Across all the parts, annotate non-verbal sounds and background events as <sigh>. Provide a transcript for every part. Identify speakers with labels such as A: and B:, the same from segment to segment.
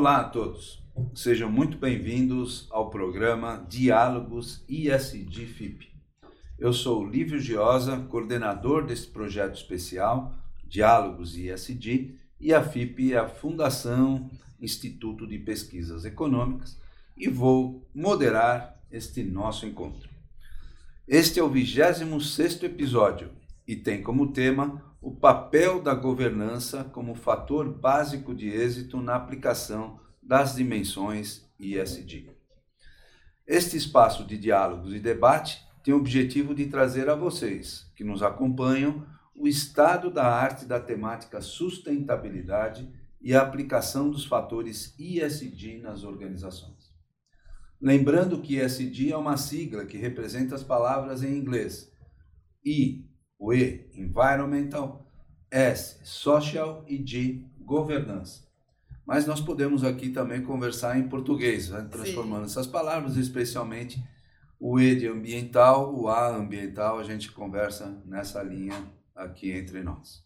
A: Olá a todos, sejam muito bem-vindos ao programa Diálogos ISD FIP. Eu sou Lívio Giosa, coordenador deste projeto especial Diálogos ISD, e a FIP é a Fundação Instituto de Pesquisas Econômicas, e vou moderar este nosso encontro. Este é o 26º episódio e tem como tema o papel da governança como fator básico de êxito na aplicação das dimensões ISD. Este espaço de diálogos e debate tem o objetivo de trazer a vocês, que nos acompanham, o estado da arte da temática sustentabilidade e a aplicação dos fatores ISD nas organizações. Lembrando que ISD é uma sigla que representa as palavras em inglês I, o E, Environmental, S, Social e G, Governança. Mas nós podemos aqui também conversar em português, né? transformando Sim. essas palavras, especialmente o E de ambiental, o A ambiental, a gente conversa nessa linha aqui entre nós.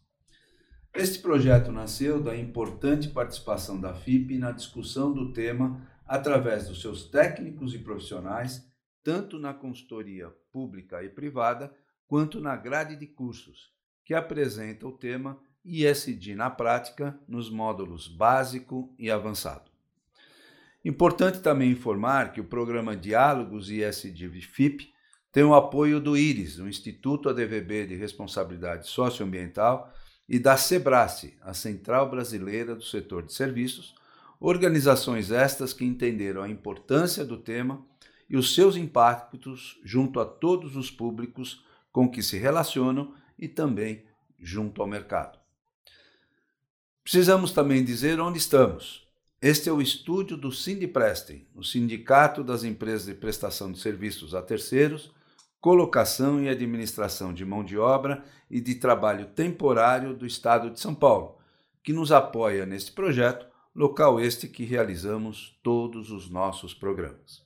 A: Este projeto nasceu da importante participação da FIP na discussão do tema através dos seus técnicos e profissionais, tanto na consultoria pública e privada, quanto na grade de cursos, que apresenta o tema ISD na prática nos módulos básico e avançado. Importante também informar que o programa Diálogos ISD FIP tem o apoio do IRIS, o Instituto ADVB de Responsabilidade Socioambiental, e da SEBRACE, a Central Brasileira do Setor de Serviços, organizações estas que entenderam a importância do tema e os seus impactos junto a todos os públicos com que se relacionam e também junto ao mercado. Precisamos também dizer onde estamos. Este é o estúdio do Sindiprestem, o Sindicato das Empresas de Prestação de Serviços a Terceiros, Colocação e Administração de Mão de Obra e de Trabalho Temporário do Estado de São Paulo, que nos apoia neste projeto, local este que realizamos todos os nossos programas.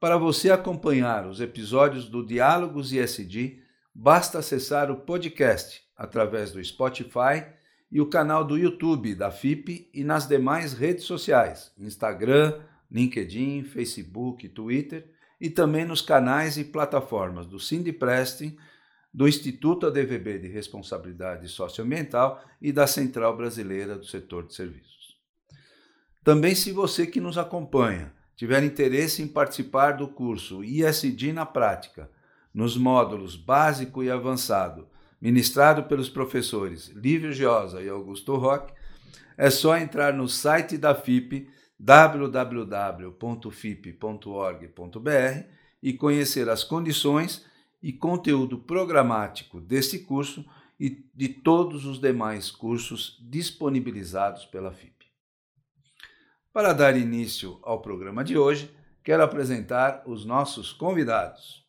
A: Para você acompanhar os episódios do Diálogos ISD, basta acessar o podcast através do Spotify e o canal do YouTube da FIP e nas demais redes sociais, Instagram, LinkedIn, Facebook, Twitter e também nos canais e plataformas do Sindiprestem, do Instituto ADVB de Responsabilidade Socioambiental e da Central Brasileira do Setor de Serviços. Também se você que nos acompanha tiver interesse em participar do curso ISD na Prática, nos módulos básico e avançado, ministrado pelos professores Lívio Giosa e Augusto Roque, é só entrar no site da FIP, www.fip.org.br, e conhecer as condições e conteúdo programático deste curso e de todos os demais cursos disponibilizados pela FIP. Para dar início ao programa de hoje, quero apresentar os nossos convidados.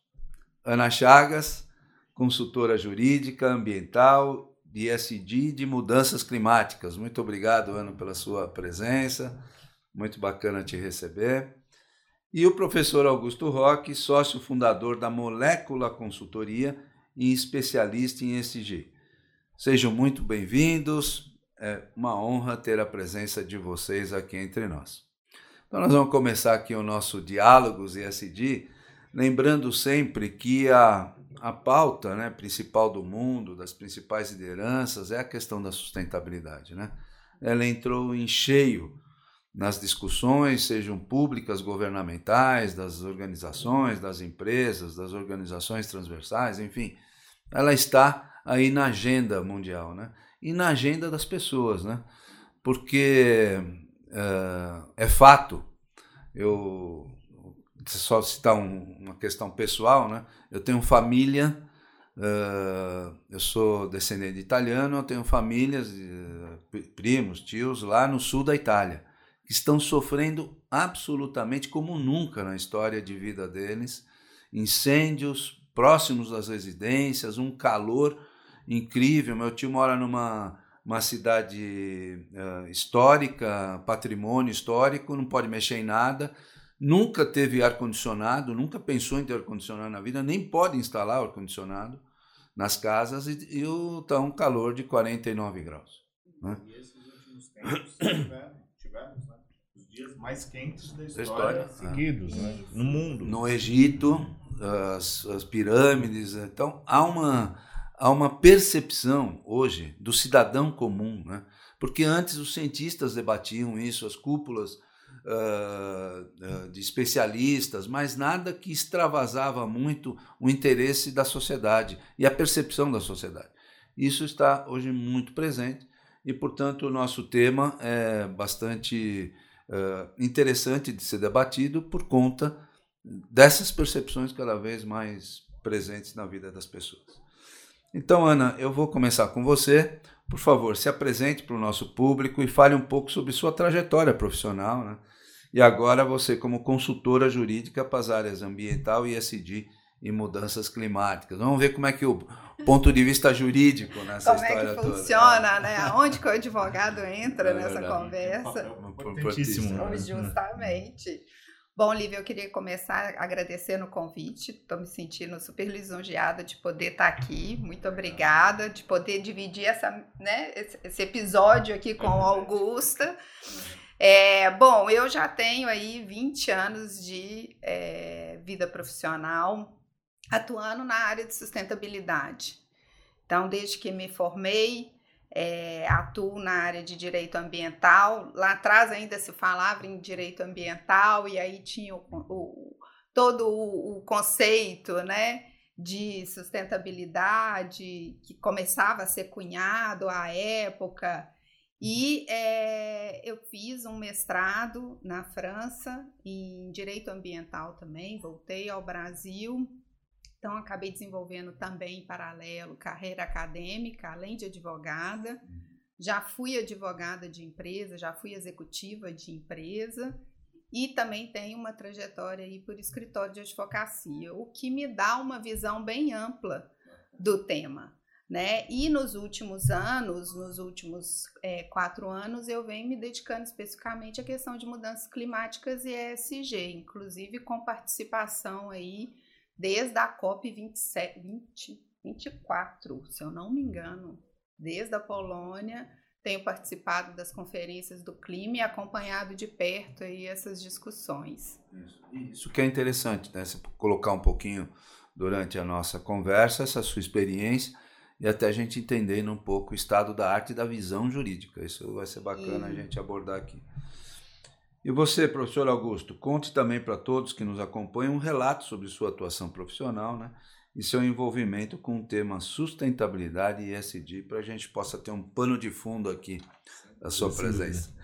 A: Ana Chagas, consultora jurídica, ambiental, de SD de mudanças climáticas. Muito obrigado, Ana, pela sua presença. Muito bacana te receber. E o professor Augusto Roque, sócio fundador da Molécula Consultoria e especialista em ESG. Sejam muito bem-vindos. É uma honra ter a presença de vocês aqui entre nós. Então, nós vamos começar aqui o nosso Diálogos ESG, lembrando sempre que a, a pauta né, principal do mundo, das principais lideranças, é a questão da sustentabilidade. Né? Ela entrou em cheio nas discussões, sejam públicas, governamentais, das organizações, das empresas, das organizações transversais, enfim, ela está aí na agenda mundial. Né? E na agenda das pessoas, né? Porque uh, é fato, eu só citar um, uma questão pessoal, né? Eu tenho família, uh, eu sou descendente de italiano, eu tenho famílias, uh, primos, tios lá no sul da Itália, que estão sofrendo absolutamente como nunca na história de vida deles, incêndios próximos das residências, um calor incrível. Meu tio mora numa uma cidade uh, histórica, patrimônio histórico, não pode mexer em nada, nunca teve ar-condicionado, nunca pensou em ter ar-condicionado na vida, nem pode instalar ar-condicionado nas casas e, e está um calor de 49 graus. Né? E esses últimos tempos tivemos, tivemos né?
B: dias mais quentes da história, história seguidos, né? no mundo.
A: No Egito, as, as pirâmides. Então, há uma, há uma percepção hoje do cidadão comum, né? porque antes os cientistas debatiam isso, as cúpulas uh, uh, de especialistas, mas nada que extravasava muito o interesse da sociedade e a percepção da sociedade. Isso está hoje muito presente e, portanto, o nosso tema é bastante uh, interessante de ser debatido por conta dessas percepções cada vez mais presentes na vida das pessoas. Então, Ana, eu vou começar com você. Por favor, se apresente para o nosso público e fale um pouco sobre sua trajetória profissional. Né? E agora você, como consultora jurídica para as áreas ambiental e SD e mudanças climáticas. Vamos ver como é que o ponto de vista jurídico nessa
C: como
A: história
C: toda. Como é que funciona, né? Onde que o advogado entra é nessa conversa? É
B: importantíssimo.
C: Né? Justamente. Bom, Lívia, eu queria começar agradecendo o convite. Estou me sentindo super lisonjeada de poder estar aqui. Muito obrigada de poder dividir essa, né, esse episódio aqui com a Augusta. É, bom, eu já tenho aí 20 anos de é, vida profissional atuando na área de sustentabilidade. Então, desde que me formei, é, atuo na área de direito ambiental. Lá atrás ainda se falava em direito ambiental e aí tinha o, o, todo o, o, conceito, né, de sustentabilidade que começava a ser cunhado à época. E é, eu fiz um mestrado na França em direito ambiental também. Voltei ao Brasil então, acabei desenvolvendo também em paralelo carreira acadêmica, além de advogada. Já fui advogada de empresa, já fui executiva de empresa e também tenho uma trajetória aí por escritório de advocacia, o que me dá uma visão bem ampla do tema. Né? E nos últimos anos, nos últimos é, quatro anos, eu venho me dedicando especificamente à questão de mudanças climáticas e ESG, inclusive com participação aí desde a COP 27, 20, 24, se eu não me engano, desde a Polônia, tenho participado das conferências do clima e acompanhado de perto aí essas discussões.
A: Isso, Isso que é interessante, né? Você colocar um pouquinho durante a nossa conversa essa sua experiência e até a gente entender um pouco o estado da arte e da visão jurídica. Isso vai ser bacana e... a gente abordar aqui. E você, professor Augusto, conte também para todos que nos acompanham um relato sobre sua atuação profissional né, e seu envolvimento com o tema sustentabilidade e ESG, para a gente possa ter um pano de fundo aqui da sua presença.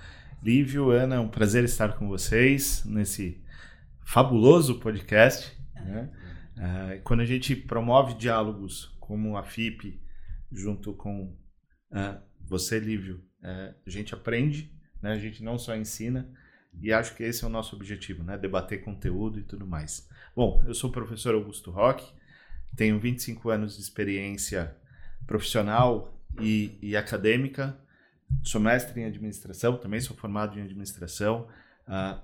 B: Lívio, Ana, é um prazer estar com vocês nesse fabuloso podcast. Né? Uh, quando a gente promove diálogos como a FIP, junto com uh, você, Lívio, uh, a gente aprende, né? a gente não só ensina, e acho que esse é o nosso objetivo, né? Debater conteúdo e tudo mais. Bom, eu sou o professor Augusto Roque, tenho 25 anos de experiência profissional e, e acadêmica, sou mestre em administração, também sou formado em administração, uh,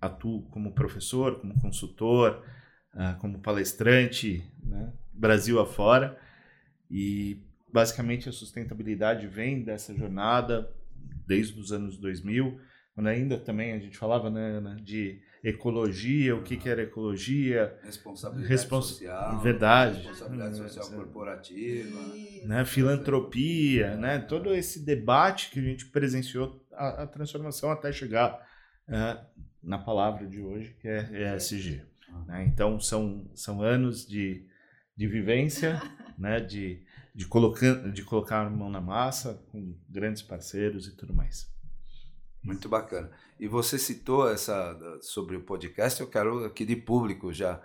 B: atuo como professor, como consultor, uh, como palestrante, né? Brasil afora, e basicamente a sustentabilidade vem dessa jornada desde os anos 2000, quando ainda também a gente falava né, de ecologia, o que, que era ecologia,
A: responsabilidade respons... social,
B: verdade,
A: responsabilidade social é, corporativa,
B: né, filantropia, né, todo esse debate que a gente presenciou a, a transformação até chegar uh, na palavra de hoje que é ESG. Né? Então são são anos de, de vivência, <laughs> né, de de colocar de colocar a mão na massa com grandes parceiros e tudo mais.
A: Muito bacana. E você citou essa sobre o podcast, eu quero aqui de público já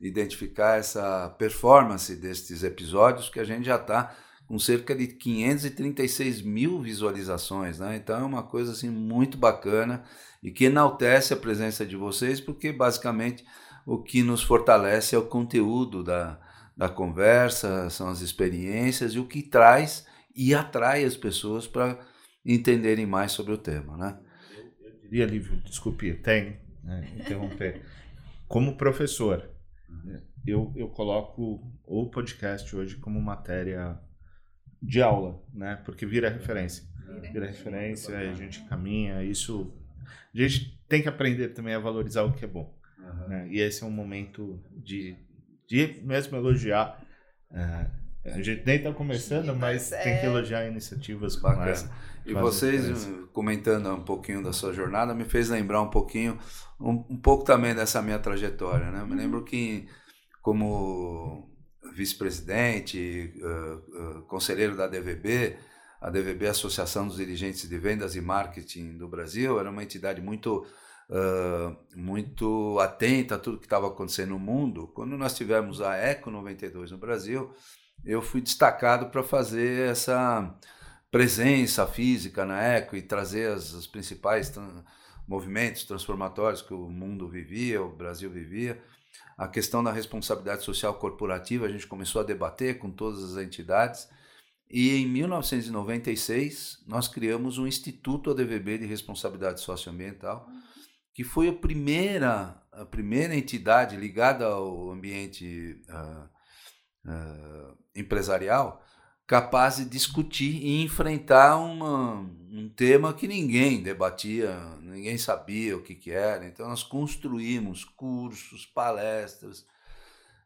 A: identificar essa performance destes episódios que a gente já está com cerca de 536 mil visualizações, né? Então é uma coisa assim muito bacana e que enaltece a presença de vocês, porque basicamente o que nos fortalece é o conteúdo da, da conversa, são as experiências e o que traz e atrai as pessoas para entenderem mais sobre o tema, né?
B: Eu, eu diria, Lívio, desculpe, tem, né, interromper. Como professor, eu, eu coloco o podcast hoje como matéria de aula, né? Porque vira referência. Vira referência, a gente caminha, isso a gente tem que aprender também a valorizar o que é bom. Uhum. Né? E esse é um momento de, de mesmo elogiar. Uh, a gente nem está começando, mas é... tem que é. elogiar iniciativas como Bacana. essa.
A: E vocês comentando um pouquinho da sua jornada me fez lembrar um pouquinho, um, um pouco também dessa minha trajetória. Né? Me lembro que, como vice-presidente, uh, uh, conselheiro da DVB, a DVB, Associação dos Dirigentes de Vendas e Marketing do Brasil, era uma entidade muito uh, muito atenta a tudo que estava acontecendo no mundo. Quando nós tivemos a Eco 92 no Brasil, eu fui destacado para fazer essa presença física na Eco e trazer as, os principais movimentos transformatórios que o mundo vivia, o Brasil vivia. A questão da responsabilidade social corporativa a gente começou a debater com todas as entidades. E em 1996 nós criamos um Instituto ADVB de Responsabilidade Socioambiental, que foi a primeira, a primeira entidade ligada ao ambiente uh, uh, empresarial capaz de discutir e enfrentar uma, um tema que ninguém debatia, ninguém sabia o que, que era. Então, nós construímos cursos, palestras,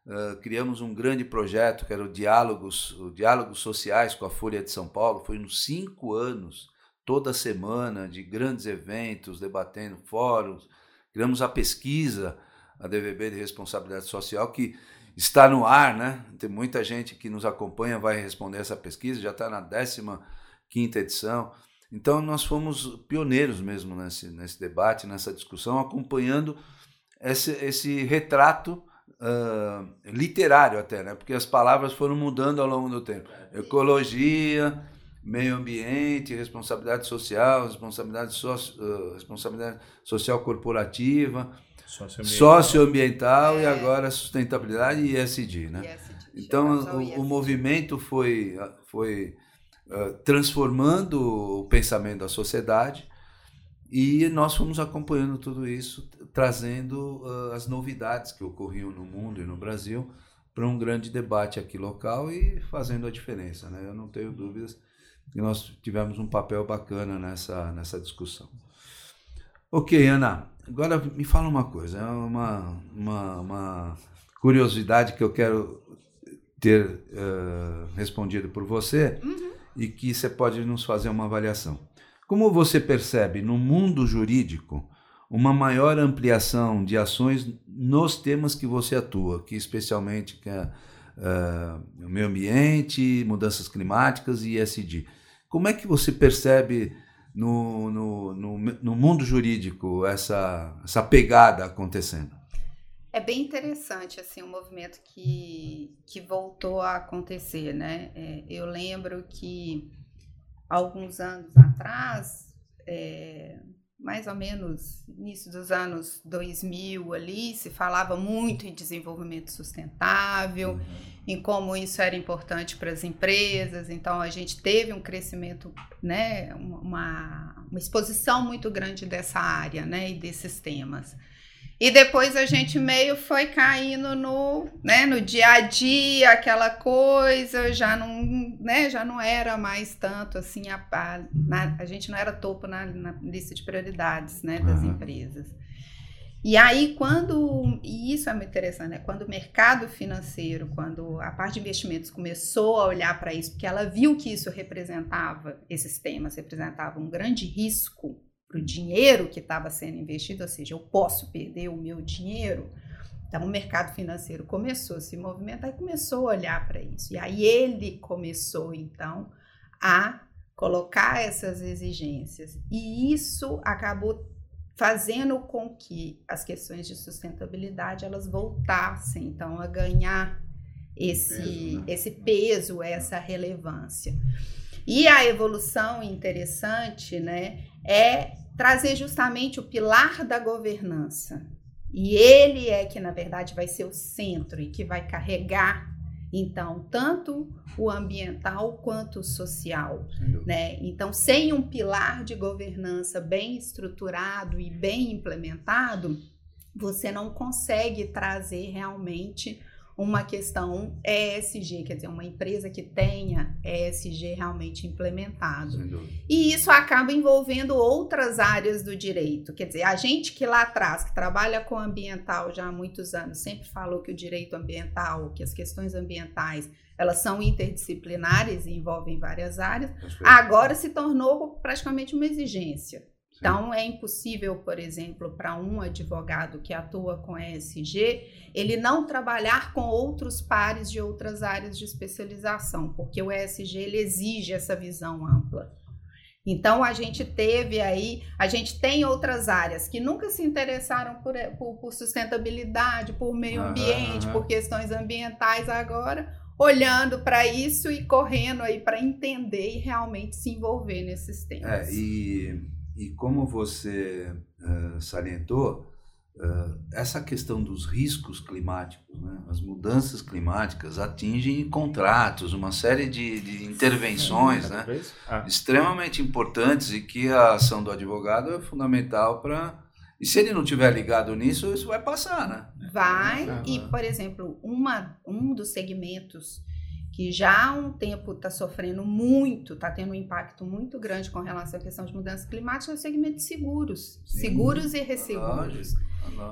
A: uh, criamos um grande projeto que era o Diálogos, o Diálogos Sociais com a Folha de São Paulo. Foi nos cinco anos, toda semana, de grandes eventos, debatendo fóruns. Criamos a pesquisa, a DVB de Responsabilidade Social, que está no ar, né? Tem muita gente que nos acompanha, vai responder essa pesquisa, já está na 15 edição. Então, nós fomos pioneiros mesmo nesse, nesse debate, nessa discussão, acompanhando esse, esse retrato uh, literário até, né? Porque as palavras foram mudando ao longo do tempo. Ecologia, meio ambiente, responsabilidade social, responsabilidade, so, uh, responsabilidade social corporativa, socioambiental, socioambiental é. e agora sustentabilidade e ESG, né? ESG, então o, o, movimento foi, foi uh, transformando o pensamento da sociedade e nós fomos acompanhando tudo isso, trazendo uh, as novidades que ocorriam no mundo e no Brasil para um grande debate aqui local e fazendo a diferença, né? Eu não tenho dúvidas que nós tivemos um papel bacana nessa, nessa discussão. Ok, Ana, agora me fala uma coisa, é uma, uma, uma curiosidade que eu quero ter uh, respondido por você uhum. e que você pode nos fazer uma avaliação. Como você percebe no mundo jurídico uma maior ampliação de ações nos temas que você atua, que especialmente que é uh, o meio ambiente, mudanças climáticas e ESG? Como é que você percebe no, no, no, no mundo jurídico essa, essa pegada acontecendo?
C: É bem interessante assim o um movimento que, que voltou a acontecer, né? É, eu lembro que alguns anos atrás, é, mais ou menos início dos anos 2000 ali, se falava muito em desenvolvimento sustentável, uhum. Em como isso era importante para as empresas. Então a gente teve um crescimento, né, uma, uma exposição muito grande dessa área, né, e desses temas. E depois a gente meio foi caindo no, né, no dia a dia, aquela coisa, já não, né, já não era mais tanto assim, a, a, na, a gente não era topo na, na lista de prioridades né, das uhum. empresas. E aí, quando, e isso é muito interessante, né? quando o mercado financeiro, quando a parte de investimentos começou a olhar para isso, porque ela viu que isso representava, esses temas representavam um grande risco para o dinheiro que estava sendo investido, ou seja, eu posso perder o meu dinheiro. Então, o mercado financeiro começou a se movimentar e começou a olhar para isso. E aí ele começou, então, a colocar essas exigências. E isso acabou fazendo com que as questões de sustentabilidade elas voltassem, então, a ganhar esse peso, né? esse peso, essa relevância. E a evolução interessante, né, é trazer justamente o pilar da governança. E ele é que, na verdade, vai ser o centro e que vai carregar, então, tanto o ambiental quanto o social. Né? Então, sem um pilar de governança bem estruturado e bem implementado, você não consegue trazer realmente uma questão ESG, quer dizer, uma empresa que tenha ESG realmente implementado. E isso acaba envolvendo outras áreas do direito. Quer dizer, a gente que lá atrás, que trabalha com ambiental já há muitos anos, sempre falou que o direito ambiental, que as questões ambientais, elas são interdisciplinares e envolvem várias áreas, agora se tornou praticamente uma exigência. Então, é impossível, por exemplo, para um advogado que atua com ESG, ele não trabalhar com outros pares de outras áreas de especialização, porque o ESG ele exige essa visão ampla. Então, a gente teve aí, a gente tem outras áreas que nunca se interessaram por, por, por sustentabilidade, por meio ambiente, por questões ambientais agora, olhando para isso e correndo aí para entender e realmente se envolver nesses temas.
A: É, e e como você uh, salientou, uh, essa questão dos riscos climáticos, né? as mudanças climáticas atingem contratos, uma série de, de intervenções né? ah. extremamente importantes e que a ação do advogado é fundamental para. E se ele não tiver ligado nisso, isso vai passar, né?
C: Vai, e, por exemplo, uma, um dos segmentos que já há um tempo está sofrendo muito, está tendo um impacto muito grande com relação à questão de mudança climática, é o segmento de seguros, Sim, seguros e resseguros.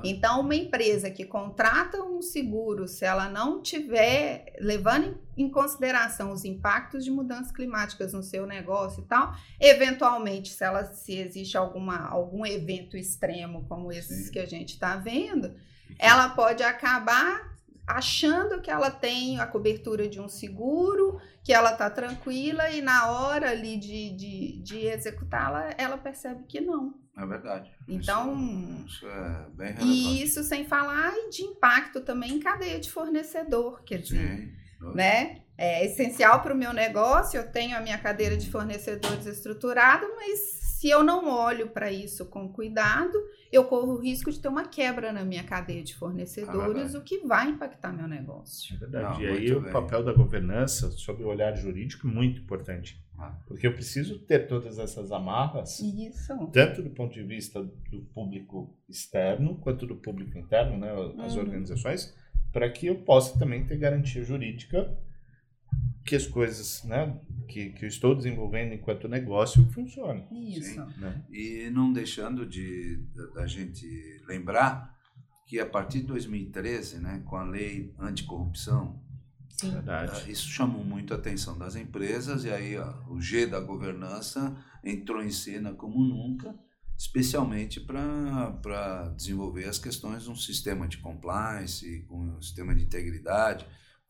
C: Então, uma empresa que contrata um seguro, se ela não tiver levando em consideração os impactos de mudanças climáticas no seu negócio e tal, eventualmente, se ela se existe alguma, algum evento extremo como esses Sim. que a gente está vendo, ela pode acabar achando que ela tem a cobertura de um seguro, que ela está tranquila e na hora ali de, de, de executá-la, ela percebe que não.
A: É verdade.
C: Então,
A: isso, isso é bem relevante.
C: E isso sem falar de impacto também em cadeia de fornecedor, quer dizer, Sim. né? É essencial para o meu negócio, eu tenho a minha cadeira de fornecedores estruturada, mas se eu não olho para isso com cuidado, eu corro o risco de ter uma quebra na minha cadeia de fornecedores, ah, o que vai impactar meu negócio.
B: É verdade. Não, e aí o bem. papel da governança, sob o olhar jurídico, é muito importante. Ah. Porque eu preciso ter todas essas amarras,
C: isso.
B: tanto do ponto de vista do público externo, quanto do público interno, né, as uhum. organizações, para que eu possa também ter garantia jurídica que as coisas né, que, que eu estou desenvolvendo enquanto negócio funcionem.
C: Isso. Sim,
A: né? E não deixando de da gente lembrar que a partir de 2013, né, com a lei anticorrupção,
C: Sim.
A: Uh, isso chamou muito a atenção das empresas e aí ó, o G da governança entrou em cena como nunca, especialmente para desenvolver as questões de um sistema de compliance, com um sistema de integridade,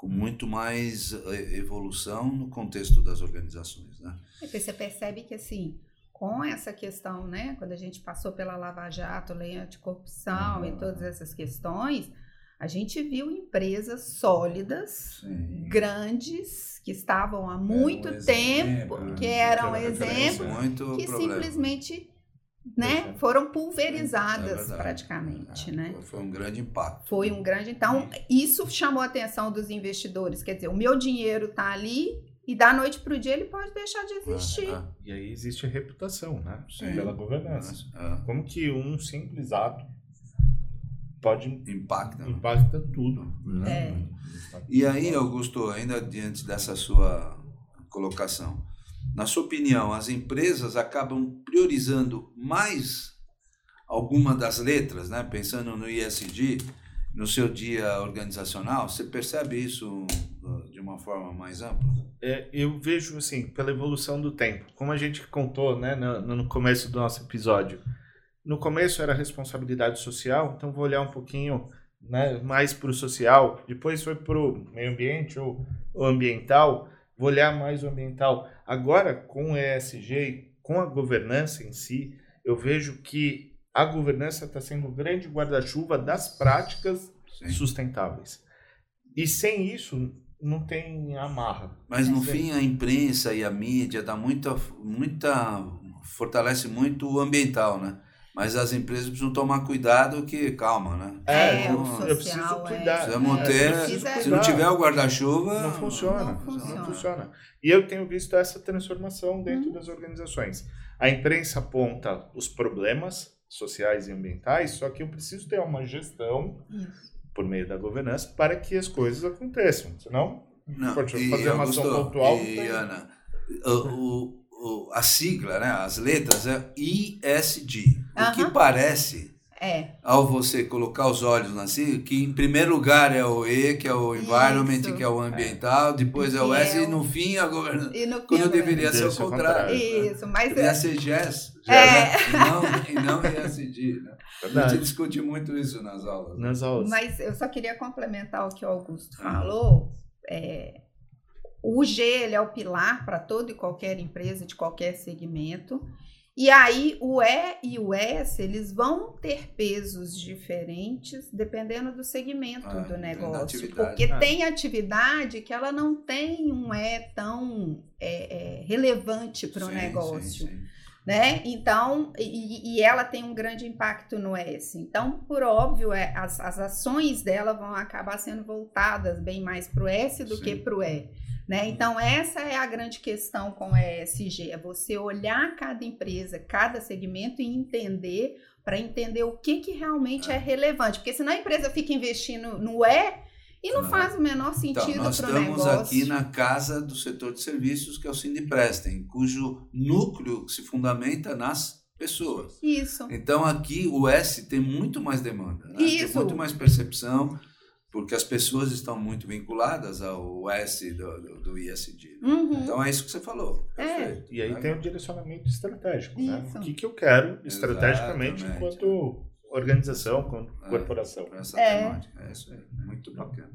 A: com muito mais eh, evolução no contexto das organizações, né?
C: É você percebe que assim, com essa questão, né, quando a gente passou pela Lava Jato, lei anticorrupção uhum. e todas essas questões, a gente viu empresas sólidas, Sim. grandes, que estavam há muito um tempo, exemplo, que eram exemplos, que problema. simplesmente né, foram pulverizadas é praticamente, é, né?
A: Foi um grande impacto.
C: Foi um grande, então isso chamou a atenção dos investidores, quer dizer, o meu dinheiro está ali e da noite para o dia ele pode deixar de existir. Ah,
B: e aí existe a reputação, né, Sim. pela governança. Como que um simples ato pode
A: impacta,
B: né? impacta tudo. Né?
C: É.
A: E aí, Augusto, ainda diante dessa sua colocação, na sua opinião, as empresas acabam priorizando mais alguma das letras, né? pensando no ISD, no seu dia organizacional? Você percebe isso uh, de uma forma mais ampla?
B: É, eu vejo assim, pela evolução do tempo. Como a gente contou né, no, no começo do nosso episódio. No começo era responsabilidade social, então vou olhar um pouquinho né, mais para o social, depois foi para o meio ambiente ou, ambiental vou olhar mais o ambiental. Agora, com o ESG, com a governança em si, eu vejo que a governança está sendo um grande guarda-chuva das práticas Sim. sustentáveis. E sem isso, não tem amarra.
A: Mas no fim, a imprensa e a mídia dá muita, muita fortalece muito o ambiental, né? Mas as empresas precisam tomar cuidado que, calma, né?
C: É, social, eu preciso
B: é. cuidar.
A: Precisamos ter, é, precisa se não tiver o guarda-chuva...
B: Não funciona, não funciona. não funciona. E eu tenho visto essa transformação dentro hum. das organizações. A imprensa aponta os problemas sociais e ambientais, só que eu preciso ter uma gestão por meio da governança para que as coisas aconteçam. Senão,
A: Não,
B: pode
A: e,
B: fazer uma ação
A: Augusto,
B: pontual.
A: E,
B: tem-
A: Ana, o, o- a sigla, né, as letras é ISD. O que parece,
C: É,
A: ao você colocar os olhos na sigla, que em primeiro lugar é o E, que é o environment,
C: Isso.
A: que é o ambiental, depois é o
C: Que
A: S
C: é
A: e
C: o-
A: no fim a governança.
C: e no
A: Quando deveria ser o
B: o
A: contrário.
B: contrário.
C: Isso, mas
A: Deveria ser GES,
C: É.
A: e não, e não ISD. Né? A gente
B: Verdade.
A: discute muito isso nas aulas. né?
B: Nas aulas.
C: Mas eu só queria complementar o que o Augusto
A: Ah.
C: falou. É, o G ele é o pilar para toda e qualquer empresa de qualquer segmento. E aí o E e o S eles vão ter pesos diferentes dependendo do segmento
A: Ah,
C: do negócio. Porque
B: Ah.
C: tem atividade que ela não tem um E tão é, é, relevante para o negócio
A: sim, sim.
C: Né? Então, e, e ela tem um grande impacto no S. Então, por óbvio, é, as, as ações dela vão acabar sendo voltadas bem mais para o S do
A: Sim.
C: que para o E. Né? Então, essa é a grande questão com o ESG, é você olhar cada empresa, cada segmento e entender, para entender o que, que realmente é.
A: É.
C: relevante. Porque senão a empresa fica investindo no E e não
A: Não.
C: faz o menor
A: Então,
C: sentido
A: nós
C: para o
A: estamos
C: negócio.
A: aqui na casa do setor de serviços, que é o Sindiprestem, cujo núcleo se fundamenta nas pessoas.
C: Isso.
A: Então, aqui o S tem muito mais demanda, né? tem muito mais percepção, porque as pessoas estão muito vinculadas ao S do, do, do ISD. né?
C: Uhum.
A: Então, é isso que você falou.
C: É.
A: Perfeito.
B: E aí tem o direcionamento estratégico, né? O que, que eu quero estrategicamente
A: Exatamente.
B: enquanto organização, enquanto
A: É.
B: corporação.
A: Essa
C: É.
A: temática. É isso aí. Muito bacana.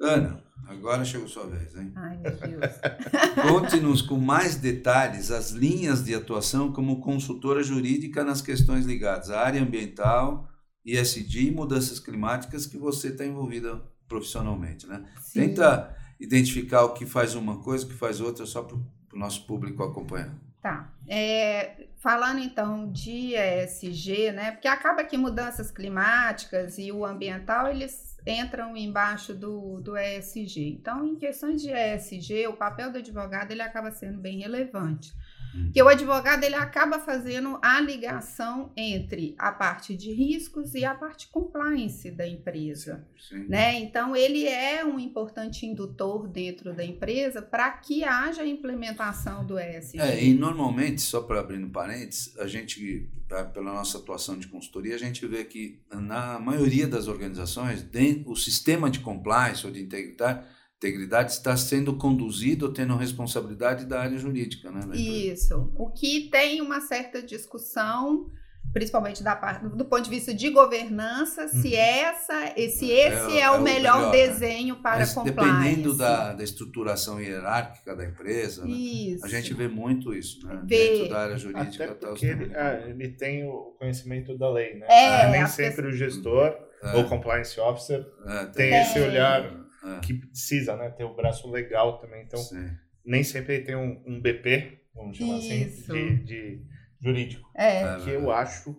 A: Ana, agora chegou sua vez, hein?
C: Ai, meu Deus. <laughs>
A: Conte-nos com mais detalhes as linhas de atuação como consultora jurídica nas questões ligadas à área ambiental, ISD e mudanças climáticas que você está envolvida profissionalmente, né?
C: Sim.
A: Tenta identificar o que faz uma coisa, o que faz outra, só para o nosso público acompanhar.
C: Tá. É, falando então de ESG, né? Porque acaba que mudanças climáticas e o ambiental eles entram embaixo do, do ESG. Então, em questões de ESG, o papel do advogado ele acaba sendo bem relevante.
A: Hum.
C: Porque o advogado ele acaba fazendo a ligação entre a parte de riscos e a parte compliance da empresa
A: Sim.
C: né? Então ele é um importante indutor dentro da empresa para que haja a implementação do ESG.
A: É, e normalmente, só para abrir no parênteses, a gente, pela nossa atuação de consultoria, a gente vê que na maioria das organizações, dentro, o sistema de compliance ou de integridade, integridade está sendo conduzido ou tendo responsabilidade da área jurídica, né?
C: Isso. O que tem uma certa discussão, principalmente da parte do ponto de vista de governança, se essa, esse, esse é, o melhor,
A: né?
C: desenho para
A: Mas
C: compliance.
A: dependendo da, da estruturação hierárquica da empresa, né?
C: Isso.
A: a gente vê muito isso, né?
C: Vê.
A: Dentro da área jurídica.
B: Até porque ele, ah, ele tem o conhecimento da lei, né?
C: É,
B: Ah, nem sempre o gestor
A: É,
B: ou compliance officer
A: é,
B: tem
C: Tem.
B: esse olhar
A: é,
B: que precisa, né? Ter o braço legal também. Então,
A: sim.
B: nem sempre ele tem um, um BP, vamos chamar
C: Isso.
B: assim, de, de jurídico.
C: É,
A: É,
B: que eu acho,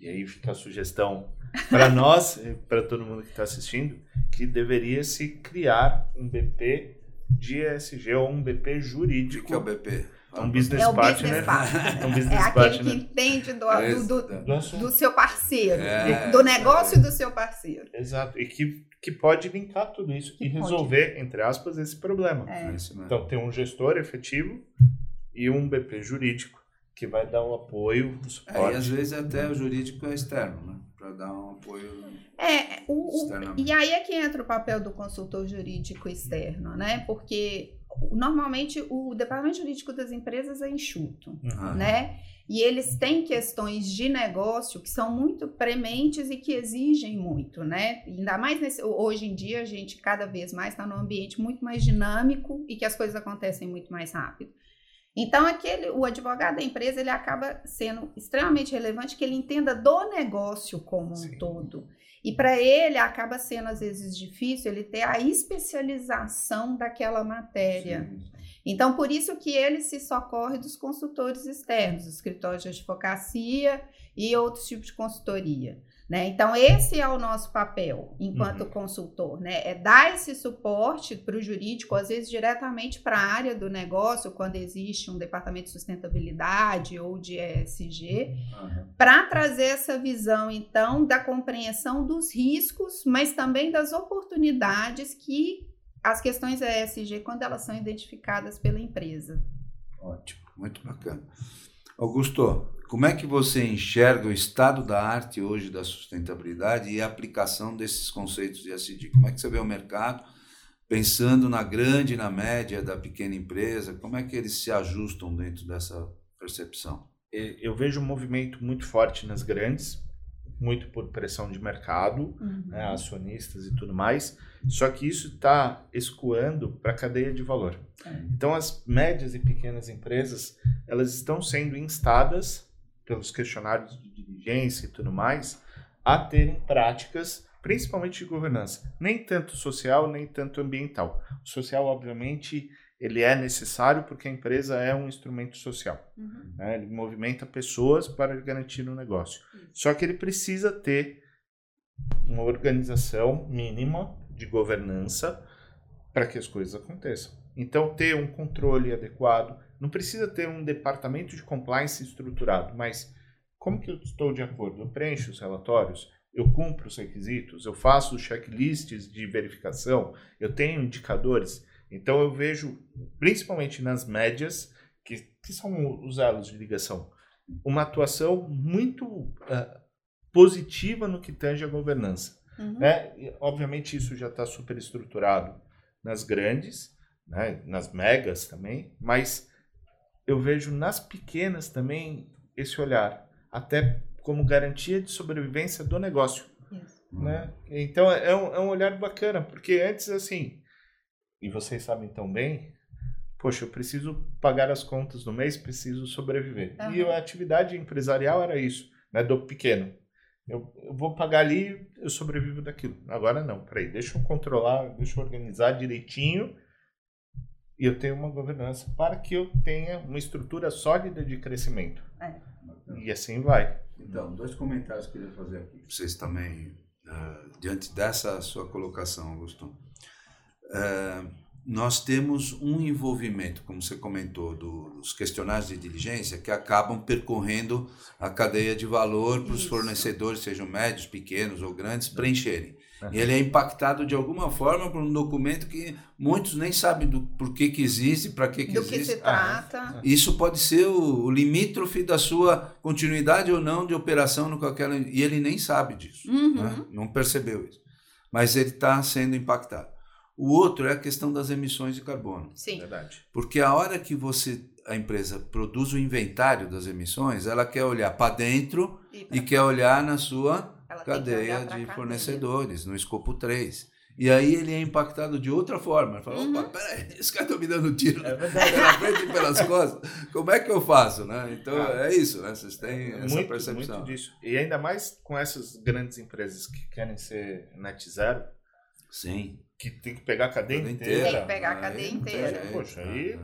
B: e aí fica a sugestão para <laughs> nós, para todo mundo que está assistindo, que deveria se criar um BP de ESG ou um BP
A: O
B: jurídico.
A: que é o BP?
B: É um business
C: é o
B: partner.
C: business partner. <laughs>
B: É um
C: É
B: business
C: aquele
B: partner.
C: que entende do,
A: É
C: do, do,
B: do
C: seu parceiro,
A: É,
C: do, do negócio do seu parceiro.
B: Exato. E que, que pode linkar tudo isso
C: Que
B: e
C: pode.
B: resolver, entre aspas, esse problema.
C: É.
A: É.
B: Então, tem um gestor efetivo e um BP jurídico que vai dar o apoio,
A: É,
B: suporte.
A: e às vezes até o jurídico é externo, né? Para dar um apoio
C: É, o, o- e aí é que entra o papel do consultor jurídico externo, né? Porque normalmente o departamento jurídico das empresas é enxuto,
B: Uhum.
C: né? E eles têm questões de negócio que são muito prementes e que exigem muito, né? Ainda mais nesse, hoje em dia a gente cada vez mais está num ambiente muito mais dinâmico e que as coisas acontecem muito mais rápido. Então, aquele, o advogado da empresa ele acaba sendo extremamente relevante que ele entenda do negócio como um
B: Sim.
C: todo. E para ele acaba sendo às vezes difícil ele ter a especialização daquela matéria.
A: Sim.
C: Então, por isso que ele se socorre dos consultores externos, escritórios de advocacia e outros tipos de consultoria. Né? Então, esse é o nosso papel enquanto uhum. consultor, né? É dar esse suporte para o jurídico, às vezes diretamente para a área do negócio, quando existe um departamento de sustentabilidade ou de ESG, uhum. para trazer essa visão, então, da compreensão dos riscos, mas também das oportunidades que as questões ESG, quando elas são identificadas pela empresa.
A: Ótimo, muito bacana. Augusto, como é que você enxerga o estado da arte hoje da sustentabilidade e a aplicação desses conceitos de SD? Como é que você vê o mercado pensando na grande e na média da pequena empresa? Como é que eles se ajustam dentro dessa percepção?
B: Eu vejo um movimento muito forte nas grandes, muito por pressão de mercado, uhum. né, acionistas e tudo mais. Só que isso está escoando para a cadeia de valor. É. Então, as médias e pequenas empresas elas estão sendo instadas pelos questionários de diligência e tudo mais, a terem práticas, principalmente de governança, nem tanto social, nem tanto ambiental. O social, obviamente, ele é necessário porque a empresa é um instrumento social. Uhum. Né? Ele movimenta pessoas para garantir o um negócio. Uhum. Só que ele precisa ter uma organização mínima de governança para que as coisas aconteçam. Então, ter um controle adequado, não precisa ter um departamento de compliance estruturado, mas como que eu estou de acordo? Eu preencho os relatórios, eu cumpro os requisitos, eu faço checklists de verificação, eu tenho indicadores. Então eu vejo, principalmente nas médias, que, que são os elos de ligação, uma atuação muito uh, positiva no que tange a governança. Uhum. Né? E, obviamente isso já está super estruturado nas grandes, né? nas megas também, mas eu vejo nas pequenas também esse olhar, até como garantia de sobrevivência do negócio. Né? Então é um, é um olhar bacana, porque antes assim, e vocês sabem tão bem, poxa, eu preciso pagar as contas do mês, preciso sobreviver. Uhum. E a atividade empresarial era isso, né, do pequeno. Eu, eu, vou pagar ali, eu sobrevivo daquilo. Agora não, peraí, deixa eu controlar, deixa eu organizar direitinho e eu tenho uma governança para que eu tenha uma estrutura sólida de crescimento. É. E assim vai.
A: Então, dois comentários que eu queria fazer aqui. Vocês também, uh, diante dessa sua colocação, Augusto. Uh, nós temos um envolvimento, como você comentou, do, dos questionários de diligência que acabam percorrendo a cadeia de valor para os fornecedores, sejam médios, pequenos ou grandes, preencherem. Uhum. Ele é impactado de alguma forma por um documento que muitos nem sabem do porquê que existe, para que, que
C: do
A: existe.
C: Do que se trata. Ah,
A: isso pode ser o, o, limítrofe da sua continuidade ou não de operação no qualquer e ele nem sabe disso, uhum. né? não percebeu isso, mas ele está sendo impactado. O outro é a questão das emissões de carbono.
C: Sim. Verdade.
A: Porque a hora que você a empresa produz o inventário das emissões, ela quer olhar para dentro e, e quer olhar na sua ela cadeia de fornecedores, no escopo 3. E aí ele é impactado de outra forma. Ele fala, uhum. opa, peraí, <laughs> esse cara está me dando tiro é <laughs> pela frente e pelas costas. Como é que eu faço? Né? Então ah, é isso, né? Vocês têm essa
B: muito,
A: percepção.
B: Muito disso. E ainda mais com essas grandes empresas que querem ser net zero.
A: Sim.
B: Que tem que pegar a cadeia inteira.
C: Tem que pegar a cadeia inteira.
B: Poxa, aí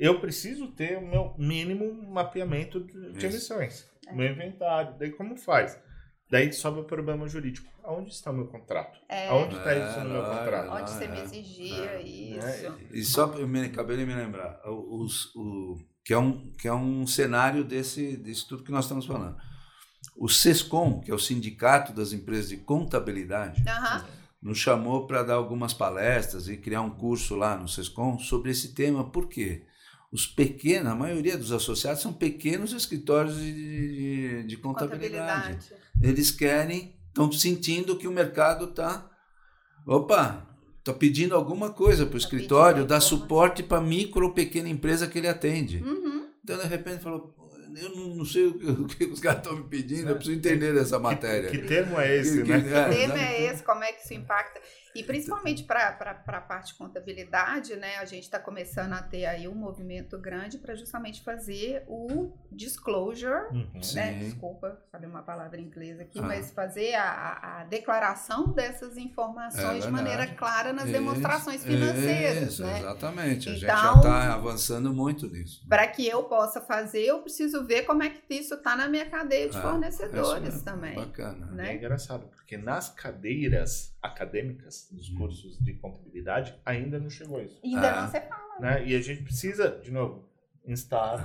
B: eu preciso ter o meu mínimo mapeamento de, de emissões. É. Meu inventário. Daí como faz? Daí sobe o problema jurídico. Aonde está o meu contrato? É. Aonde está é, isso no meu contrato?
C: Onde você me exigia é. isso.
A: E só eu me, acabei de me lembrar, os, o, que, é um, que é um cenário desse, desse tudo que nós estamos falando. O SESCOM, que é o Sindicato das Empresas de Contabilidade, nos chamou para dar algumas palestras e criar um curso lá no SESCOM sobre esse tema. Por quê? os pequenos, a maioria dos associados são pequenos escritórios de, de, de contabilidade. contabilidade. Eles querem, estão sentindo que o mercado está. Opa, está pedindo alguma coisa para o tá escritório, dar suporte para micro ou pequena empresa que ele atende. Uhum. Então, de repente, falou. Eu não, sei o que, <laughs> os caras estão me pedindo, eu preciso entender dessa matéria.
B: Que, que termo é esse, que,
C: né? Que, é, termo é esse, como é que isso impacta? E principalmente para a parte de contabilidade, né? A gente está começando a ter aí um movimento grande para justamente fazer o disclosure,
B: Uhum.
C: né?
A: Sim.
C: Desculpa, falei uma palavra em inglês aqui,
A: Ah.
C: mas fazer a, a- declaração dessas
A: É
C: informações de
A: verdade.
C: maneira clara nas
A: Isso,
C: demonstrações financeiras,
A: isso,
C: né?
A: Exatamente. a gente
C: Então-
A: já está avançando muito nisso.
C: Para que eu possa fazer, eu preciso ver como é que isso está na minha cadeia de
A: É,
C: fornecedores também.
A: Bacana.
C: né?
B: É engraçado, porque nas cadeiras acadêmicas, dos
A: Uhum.
B: cursos de contabilidade, ainda não chegou isso.
C: Ainda
A: Ah.
C: não se fala.
B: Né? E a gente precisa, de novo, instar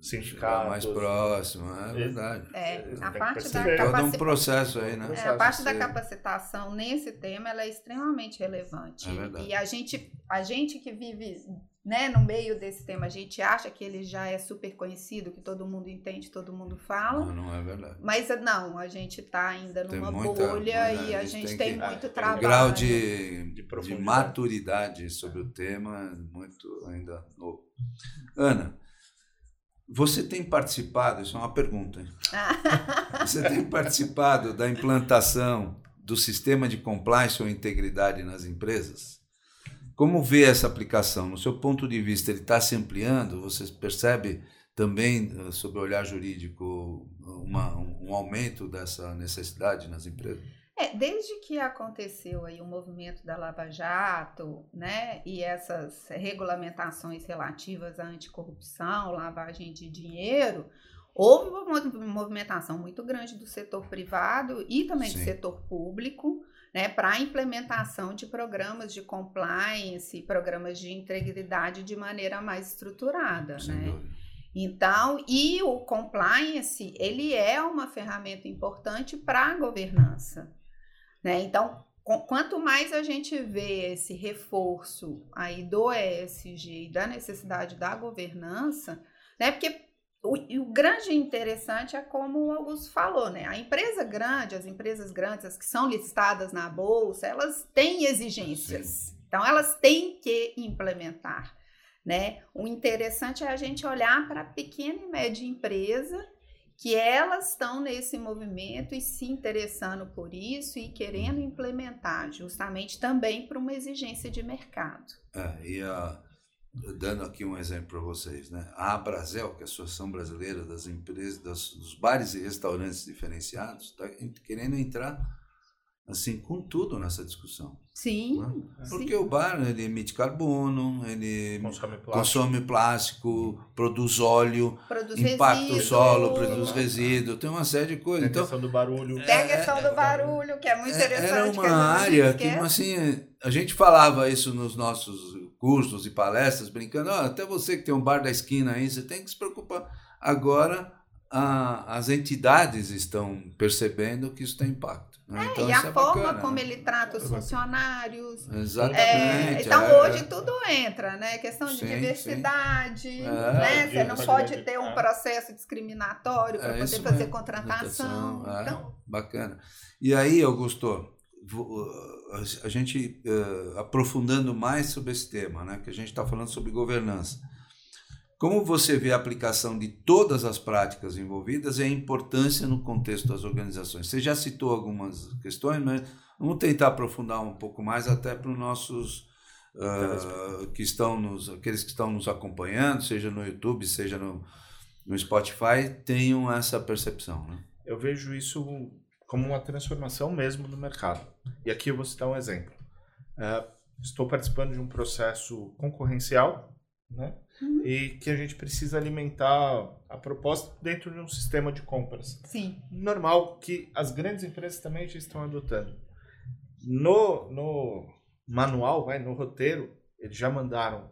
A: Chegar
B: sindicatos.
A: mais próximo, é verdade.
C: É,
B: Tem
C: a
B: que
C: parte da.
A: Todo um
C: capacitação.
A: processo aí, né?
C: É, a parte da capacitação nesse tema ela é extremamente relevante.
A: É verdade.
C: e a gente, a gente que vive né, no meio desse tema, a gente acha que ele já é super conhecido, que todo mundo entende, todo mundo fala.
A: Não, não é verdade.
C: Mas não, a gente está ainda
A: Tem
C: numa
A: muita-
C: bolha
A: né,
C: e
A: a gente tem
C: tem,
A: que-
B: Ah,
C: muito
B: um
A: O
C: trabalho.
A: grau de,
B: De
A: de maturidade sobre o tema é muito ainda novo. Ana, você tem participado, isso é uma pergunta, hein? <laughs> Você tem participado da implantação do sistema de compliance ou integridade nas empresas? Como vê essa aplicação? No seu ponto de vista, ele está se ampliando? Você percebe também, eh, sob o olhar jurídico, uma- um aumento dessa necessidade nas empresas?
C: É, desde que aconteceu aí o movimento da Lava Jato, né, e essas regulamentações relativas à anticorrupção, lavagem de dinheiro, houve uma mo- movimentação muito grande do setor privado e também do
A: Sim.
C: setor público, né, para a implementação de programas de compliance, programas de integridade de maneira mais estruturada,
A: Sem
C: né?
A: dúvida.
C: Então, e o compliance, ele é uma ferramenta importante para a governança. Né? Então, com- quanto mais a gente vê esse reforço aí do ESG e da necessidade da governança, né? Porque o, e o grande interessante é como o Augusto falou, né? A empresa grande, as empresas grandes, as que são listadas na bolsa, elas têm exigências. Então, elas têm que implementar. Né? O interessante é a gente olhar para a pequena e média empresa que elas estão nesse movimento e se interessando por isso e querendo implementar, justamente também para uma exigência de mercado.
A: É, e a, dando aqui um exemplo para vocês, né? A Abrazel, que é a Associação Brasileira das Empresas, das- dos bares e restaurantes diferenciados, está querendo entrar assim com tudo nessa discussão.
C: Sim,
A: né?
C: sim.
A: Porque o bar ele emite carbono, ele
B: Consome plástico.
A: consome plástico, produz óleo,
C: produz
A: impacta o
C: resíduo,
A: solo, produz resíduo, tem uma série de
B: Tem
A: coisas.
B: a
A: Então,
B: questão do barulho.
C: Tem a
A: É,
C: questão
A: é,
C: do barulho, que é muito
A: É,
C: interessante.
A: Era
C: que
A: uma
C: a gente
A: área que, assim, a gente falava isso nos nossos cursos e palestras, brincando, "Ó, até você que tem um bar da esquina aí, você tem que se preocupar. Agora, a- as entidades estão percebendo que isso tem impacto. né?
C: É,
A: então,
C: e
A: isso
C: a
A: é
C: forma
A: bacana,
C: como
A: né?
C: ele trata os funcionários.
A: Exatamente.
C: É, então
A: é,
C: hoje
A: é.
C: tudo entra, né? Questão de
A: Sim,
C: diversidade,
A: sim.
C: né?
A: É,
C: Você não
B: de-
C: pode
B: de-
C: ter um
B: é.
C: processo discriminatório para
A: É
C: poder fazer
A: mesmo,
C: contratação.
A: é.
C: Então,
A: Bacana. E aí, Augusto, a- gente eh, aprofundando mais sobre esse tema, né, que a gente está falando sobre governança. Como você vê a aplicação de todas as práticas envolvidas e a importância no contexto das organizações? Você já citou algumas questões, mas vamos tentar aprofundar um pouco mais até para os nossos ah, que estão nos, aqueles que estão nos acompanhando, seja no YouTube, seja no, no Spotify, tenham essa percepção, né?
B: Eu vejo isso como uma transformação mesmo no mercado. E aqui eu vou citar um exemplo. É, estou participando de um processo concorrencial, né?
C: Uhum.
B: E que a gente precisa alimentar a proposta dentro de um sistema de compras.
C: sim.
B: Normal que as grandes empresas também já estão adotando. No, no manual, vai, no roteiro, eles já mandaram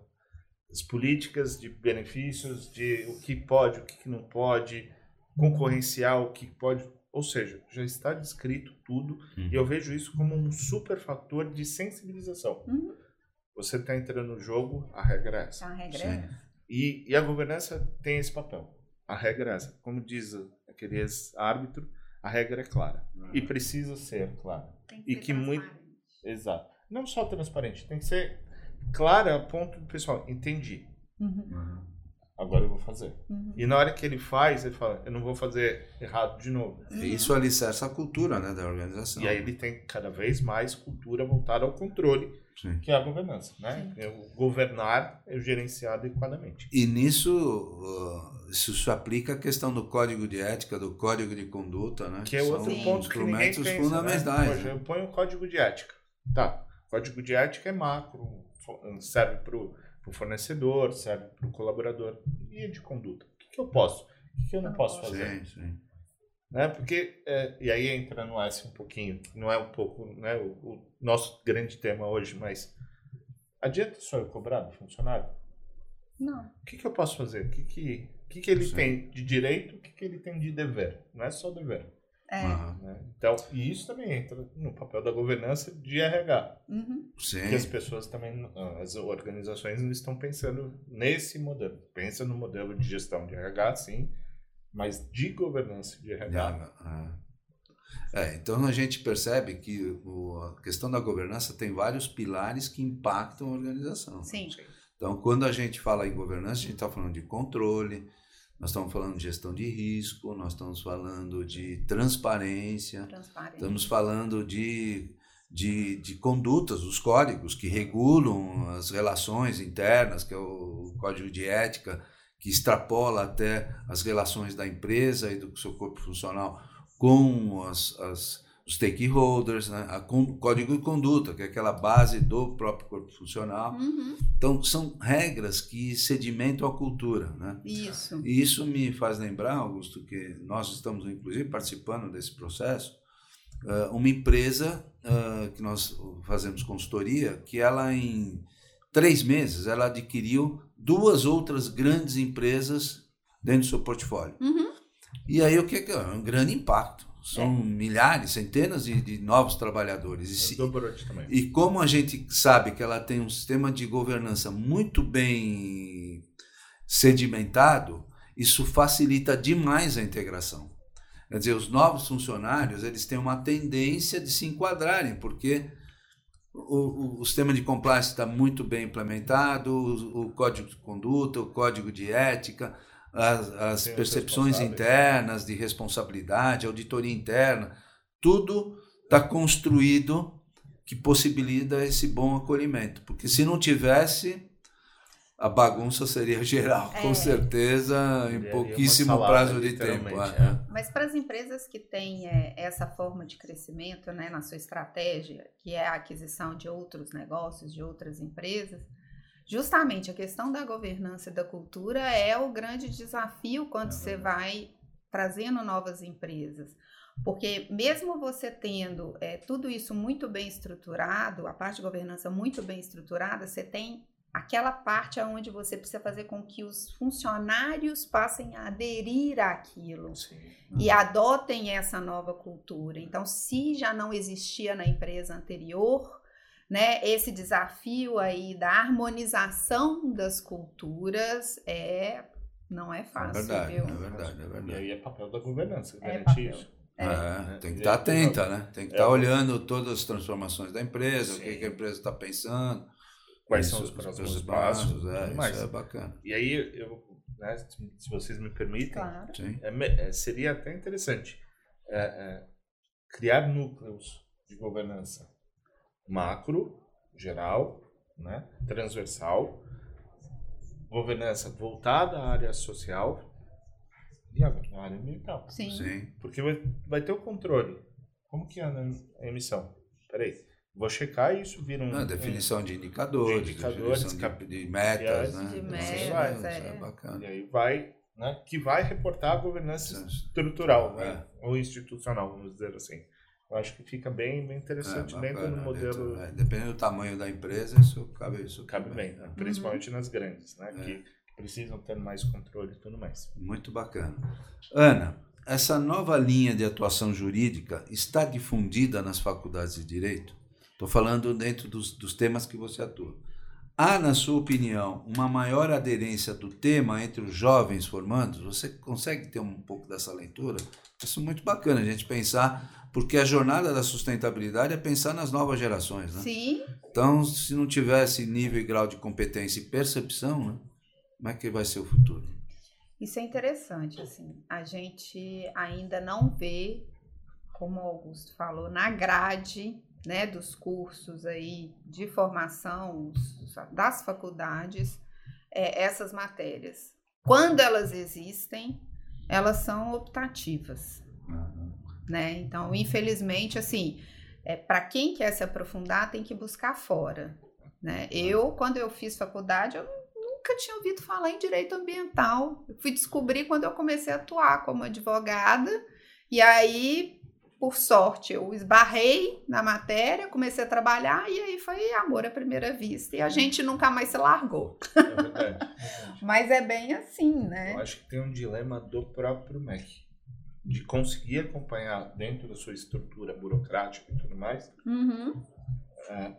B: as políticas de benefícios, de o que pode, o que não pode, concorrencial, o que pode. Ou seja, já está descrito tudo e eu vejo isso como um super fator de sensibilização.
C: Uhum.
B: Você está entrando no jogo, a regra é essa.
C: A regra é essa.
B: E, e a governança tem esse papel. A regra é essa. Como diz aquele ex-árbitro, a regra é clara. E precisa ser clara.
C: Tem
B: E
C: ser
B: que muito-
C: transparente.
B: Exato. Não só transparente, tem que ser clara a ponto do pessoal, entendi.
C: Uhum.
B: Agora eu vou fazer. Uhum. E na hora que ele faz, ele fala, eu não vou fazer errado de novo.
A: Uhum. Isso alicerça a cultura né, da organização.
B: E aí ele tem cada vez mais cultura voltada ao controle, Sim. que é a governança. Né? Eu governar, eu gerenciar adequadamente.
A: E nisso, uh, isso se aplica à questão do código de ética, do código de conduta, né?
B: Que é outro São ponto que ninguém pensa, fundamentais. Né? Poxa, eu ponho o código de ética. Tá, código de ética é macro, serve para o fornecedor, serve para o colaborador. E de conduta? O que, que eu posso? O que, que eu não posso fazer? Sim, sim. Né? Porque, é, e aí entra no S um pouquinho, não é um pouco né, o, o nosso grande tema hoje, mas adianta só eu cobrar do funcionário?
C: Não.
B: O que, que eu posso fazer? O que, que, que, que ele sim. tem de direito? O que, que ele tem de dever? Não é só dever. É. Né? Então, e isso também entra no papel da governança de RH. Uhum. Sim. Que as pessoas também, as organizações não estão pensando nesse modelo. Pensa no modelo de gestão de RH, sim, mas de governança de RH.
A: É, é. então a gente percebe que o, a questão da governança tem vários pilares que impactam a organização.
C: Sim.
A: Então, quando a gente fala em governança, a gente está falando de controle, nós estamos falando de gestão de risco, nós estamos falando de transparência, estamos falando de, de, de condutas, os códigos que regulam as relações internas, que é o código de ética, que extrapola até as relações da empresa e do seu corpo funcional com as, as stakeholders, né? a código de conduta, que é aquela base do próprio corpo funcional. Uhum. Então, são regras que sedimentam a cultura. Né?
C: Isso.
A: E isso me faz lembrar, Augusto, que nós estamos, inclusive, participando desse processo, uh, uma empresa uh, que nós fazemos consultoria, que ela, em três meses, ela adquiriu duas outras grandes empresas dentro do seu portfólio. Uhum. E aí, o que é? Um grande impacto são é. milhares, centenas de, de novos trabalhadores. E, se, e como a gente sabe que ela tem um sistema de governança muito bem sedimentado, isso facilita demais a integração. Quer dizer, os novos funcionários eles têm uma tendência de se enquadrarem, porque o, o, o sistema de compliance está muito bem implementado, o, o código de conduta, o código de ética, as, as percepções internas de responsabilidade, auditoria interna, tudo está construído que possibilita esse bom acolhimento. Porque se não tivesse, a bagunça seria <laughs> geral, é. com certeza, em pouquíssimo prazo de tempo. É.
C: é. Mas para as empresas que têm é, essa forma de crescimento né, na sua estratégia, que é a aquisição de outros negócios, de outras empresas, justamente a questão da governança e da cultura é o grande desafio quando você vai trazendo novas empresas. Porque mesmo você tendo é, tudo isso muito bem estruturado, a parte de governança muito bem estruturada, você tem aquela parte onde você precisa fazer com que os funcionários passem a aderir àquilo Sim. e adotem essa nova cultura. Então, se já não existia na empresa anterior, né? Esse desafio aí da harmonização das culturas é não é fácil,
A: é verdade,
C: viu?
A: É verdade, é verdade. E
B: aí é papel da governança, é garantir isso.
A: É. É, tem que estar atenta, né? Tem que estar olhando todas as transformações da empresa, Sim. o que, a empresa está pensando.
B: Quais são os próximos passos.
A: É, isso é bacana.
B: E aí, eu, né, se vocês me permitem,
C: claro.
B: é, seria até interessante criar núcleos de governança macro, geral, né, transversal, governança voltada à área social e à área ambiental.
C: Sim.
A: Sim.
B: Porque vai, vai ter o controle. Como que é a emissão? Peraí. Vou checar isso, vira um.
A: Não, definição um, de indicadores, de, indicadores, de, de metas, né?
C: De metas, vai, é.
B: é bacana. E aí vai, né? Que vai reportar a governança estrutural, né? É. Ou institucional, vamos dizer assim. Eu acho que fica bem, bem interessante é, dentro do modelo.
A: Dentro, é, dependendo do tamanho da empresa, isso cabe isso.
B: Cabe bem, né? principalmente uhum. nas grandes, né? É. Que precisam ter mais controle e tudo mais.
A: Muito bacana. Ana, essa nova linha de atuação jurídica está difundida nas faculdades de direito? Estou falando dentro dos, dos temas que você atua. Há, na sua opinião, uma maior aderência do tema entre os jovens formandos? Você consegue ter um pouco dessa leitura? Isso é muito bacana a gente pensar, porque a jornada da sustentabilidade é pensar nas novas gerações, né?
C: Sim.
A: Então, se não tivesse nível e grau de competência e percepção, né? Como é que vai ser o futuro?
C: Isso é interessante, assim, a gente ainda não vê, como o Augusto falou, na grade né, dos cursos aí de formação das faculdades, é, essas matérias. Quando elas existem, elas são optativas, uhum. né? Então, infelizmente, assim, é, para quem quer se aprofundar, tem que buscar fora, né? Eu, quando eu fiz faculdade, eu nunca tinha ouvido falar em direito ambiental. Eu fui descobrir quando eu comecei a atuar como advogada, e aí por sorte, eu esbarrei na matéria, comecei a trabalhar e aí foi amor à primeira vista e a gente nunca mais se largou. É verdade. É verdade. Mas é bem assim, né?
B: Eu acho que tem um dilema do próprio MEC de conseguir acompanhar dentro da sua estrutura burocrática e tudo mais uhum. é,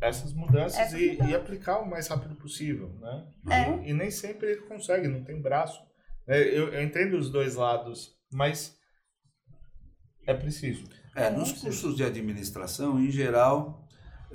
B: essas mudanças e, e, aplicar o mais rápido possível, né? É. E, e, nem sempre ele consegue, não tem braço. É, eu, eu entendo os dois lados, mas é preciso.
A: É, nos cursos de administração, em geral,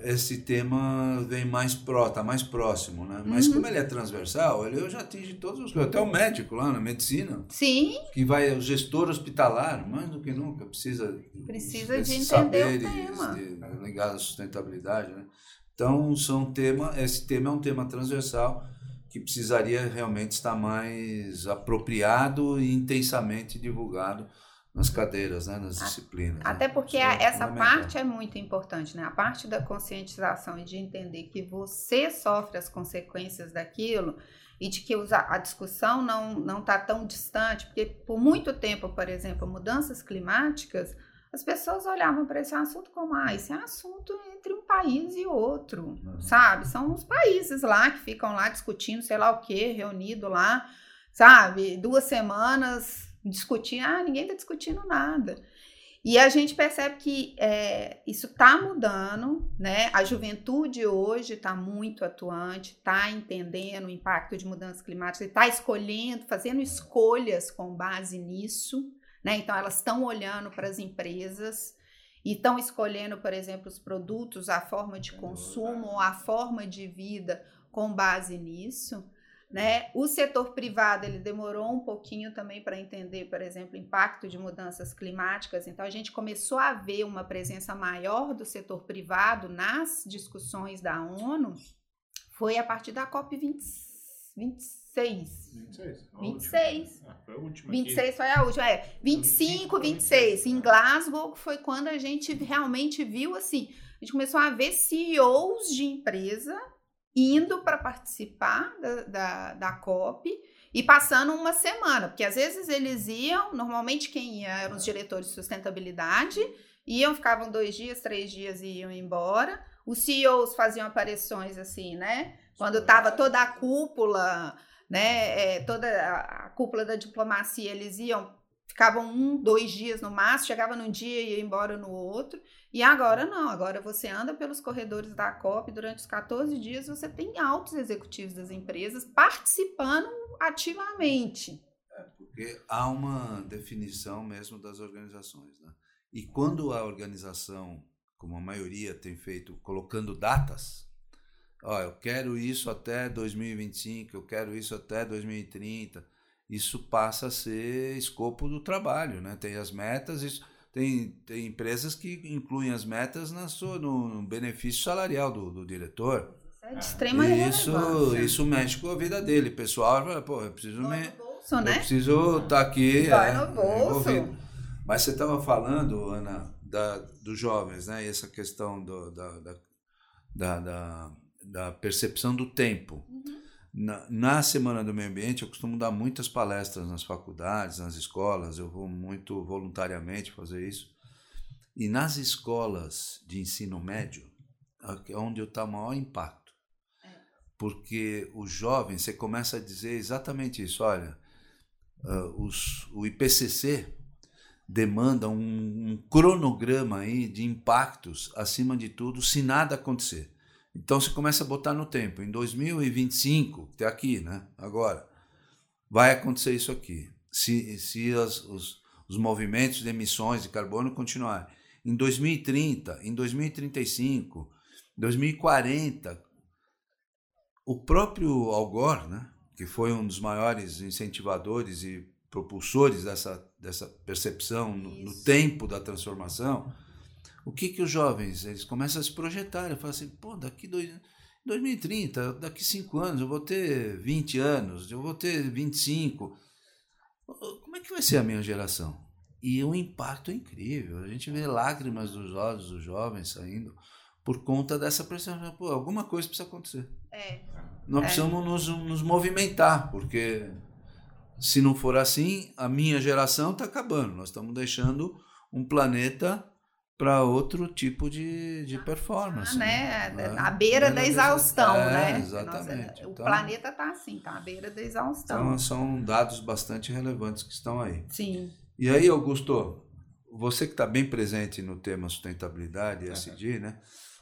A: esse tema vem mais pró, tá mais próximo, né? Mas uhum. como ele é transversal, ele já atinge todos os até o médico lá na medicina.
C: Sim.
A: Que vai o gestor hospitalar, mais do que nunca precisa
C: precisa de entender o tema
A: de, ligado à sustentabilidade, né? Então, são tema, esse tema é um tema transversal que precisaria realmente estar mais apropriado e intensamente divulgado nas cadeiras, né, nas disciplinas. Né?
C: Até porque é essa parte é muito importante, né? A parte da conscientização e de entender que você sofre as consequências daquilo e de que a discussão não não está tão distante, porque por muito tempo, por exemplo, mudanças climáticas, as pessoas olhavam para esse assunto como ah, esse é assunto entre um país e outro, uhum. sabe? São os países lá que ficam lá discutindo, sei lá o que, reunido lá, sabe? Duas semanas discutir, ah, ninguém está discutindo nada. E a gente percebe que é, isso está mudando, né? A juventude hoje está muito atuante, está entendendo o impacto de mudanças climáticas, está escolhendo, fazendo escolhas com base nisso, né? Então elas estão olhando para as empresas e estão escolhendo, por exemplo, os produtos, a forma de consumo, a forma de vida com base nisso. Né? O setor privado ele demorou um pouquinho também para entender, por exemplo, o impacto de mudanças climáticas. Então a gente começou a ver uma presença maior do setor privado nas discussões da ONU. Foi a partir da COP 20, 26. 26. 26. Ah, foi a última. 26 aqui. foi a última. É, 25, 26. Em Glasgow foi quando a gente realmente viu assim. A gente começou a ver CEOs de empresa indo para participar da, da, da COP e passando uma semana, porque às vezes eles iam, normalmente quem ia eram os diretores de sustentabilidade, iam, ficavam dois dias, três dias e iam embora. Os CEOs faziam aparições assim, né? Quando estava toda a cúpula, né? É, toda a cúpula da diplomacia, eles iam, ficavam um, dois dias no máximo, chegava num dia e ia embora no outro. E agora não, agora você anda pelos corredores da COP durante os 14 dias, você tem altos executivos das empresas participando ativamente.
A: É, porque há uma definição mesmo das organizações. Né? E quando a organização, como a maioria tem feito, colocando datas, ó, eu quero isso até 2025, eu quero isso até 2030, isso passa a ser escopo do trabalho, né? Tem as metas, isso tem, tem empresas que incluem as metas na sua, no benefício salarial do, do diretor.
C: É de extrema
A: isso, isso mexe com a vida dele. pessoal fala, pô, eu preciso
C: Dói
A: me.
C: Bolso, né?
A: Eu preciso estar tá aqui.
C: Dói é, no bolso.
A: Mas você estava falando, Ana, da, dos jovens, né? E essa questão do, da, da, da, da, da percepção do tempo. Uhum. Na, na, Semana do Meio Ambiente, eu costumo dar muitas palestras nas faculdades, nas escolas, eu vou muito voluntariamente fazer isso. E nas escolas de ensino médio, é onde está o maior impacto. É. Porque os jovens, você começa a dizer exatamente isso: olha, uh, os, o IPCC demanda um, um cronograma aí de impactos, acima de tudo, se nada acontecer. Então você começa a botar no tempo. Em 2025, até aqui, né? Agora, vai acontecer isso aqui. Se, se as, os, os movimentos de emissões de carbono continuarem. Em 2030, em 2035, 2040, o próprio Al Gore, né? que foi um dos maiores incentivadores e propulsores dessa, dessa percepção no, no tempo da transformação, o que que os jovens, eles começam a se projetar, eles falam assim, pô, daqui dois, 2030, daqui cinco anos eu vou ter 20 anos, eu vou ter 25, como é que vai ser a minha geração? E o impacto é incrível, a gente vê lágrimas dos olhos dos jovens saindo por conta dessa pressão, pô, alguma coisa precisa acontecer.
C: É.
A: Nós
C: É.
A: precisamos nos, nos movimentar, porque se não for assim, a minha geração está acabando. Nós estamos deixando um planeta para outro tipo de, de performance.
C: Ah, né?
A: É.
C: À beira da
A: Beira
C: exaustão,
A: é,
C: né?
A: Exatamente.
C: Nossa, o
A: Então-
C: planeta tá assim, tá à beira da exaustão.
A: Então, são dados bastante relevantes que estão aí.
C: Sim.
A: E aí, Augusto, você que está bem presente no tema sustentabilidade e SD, né?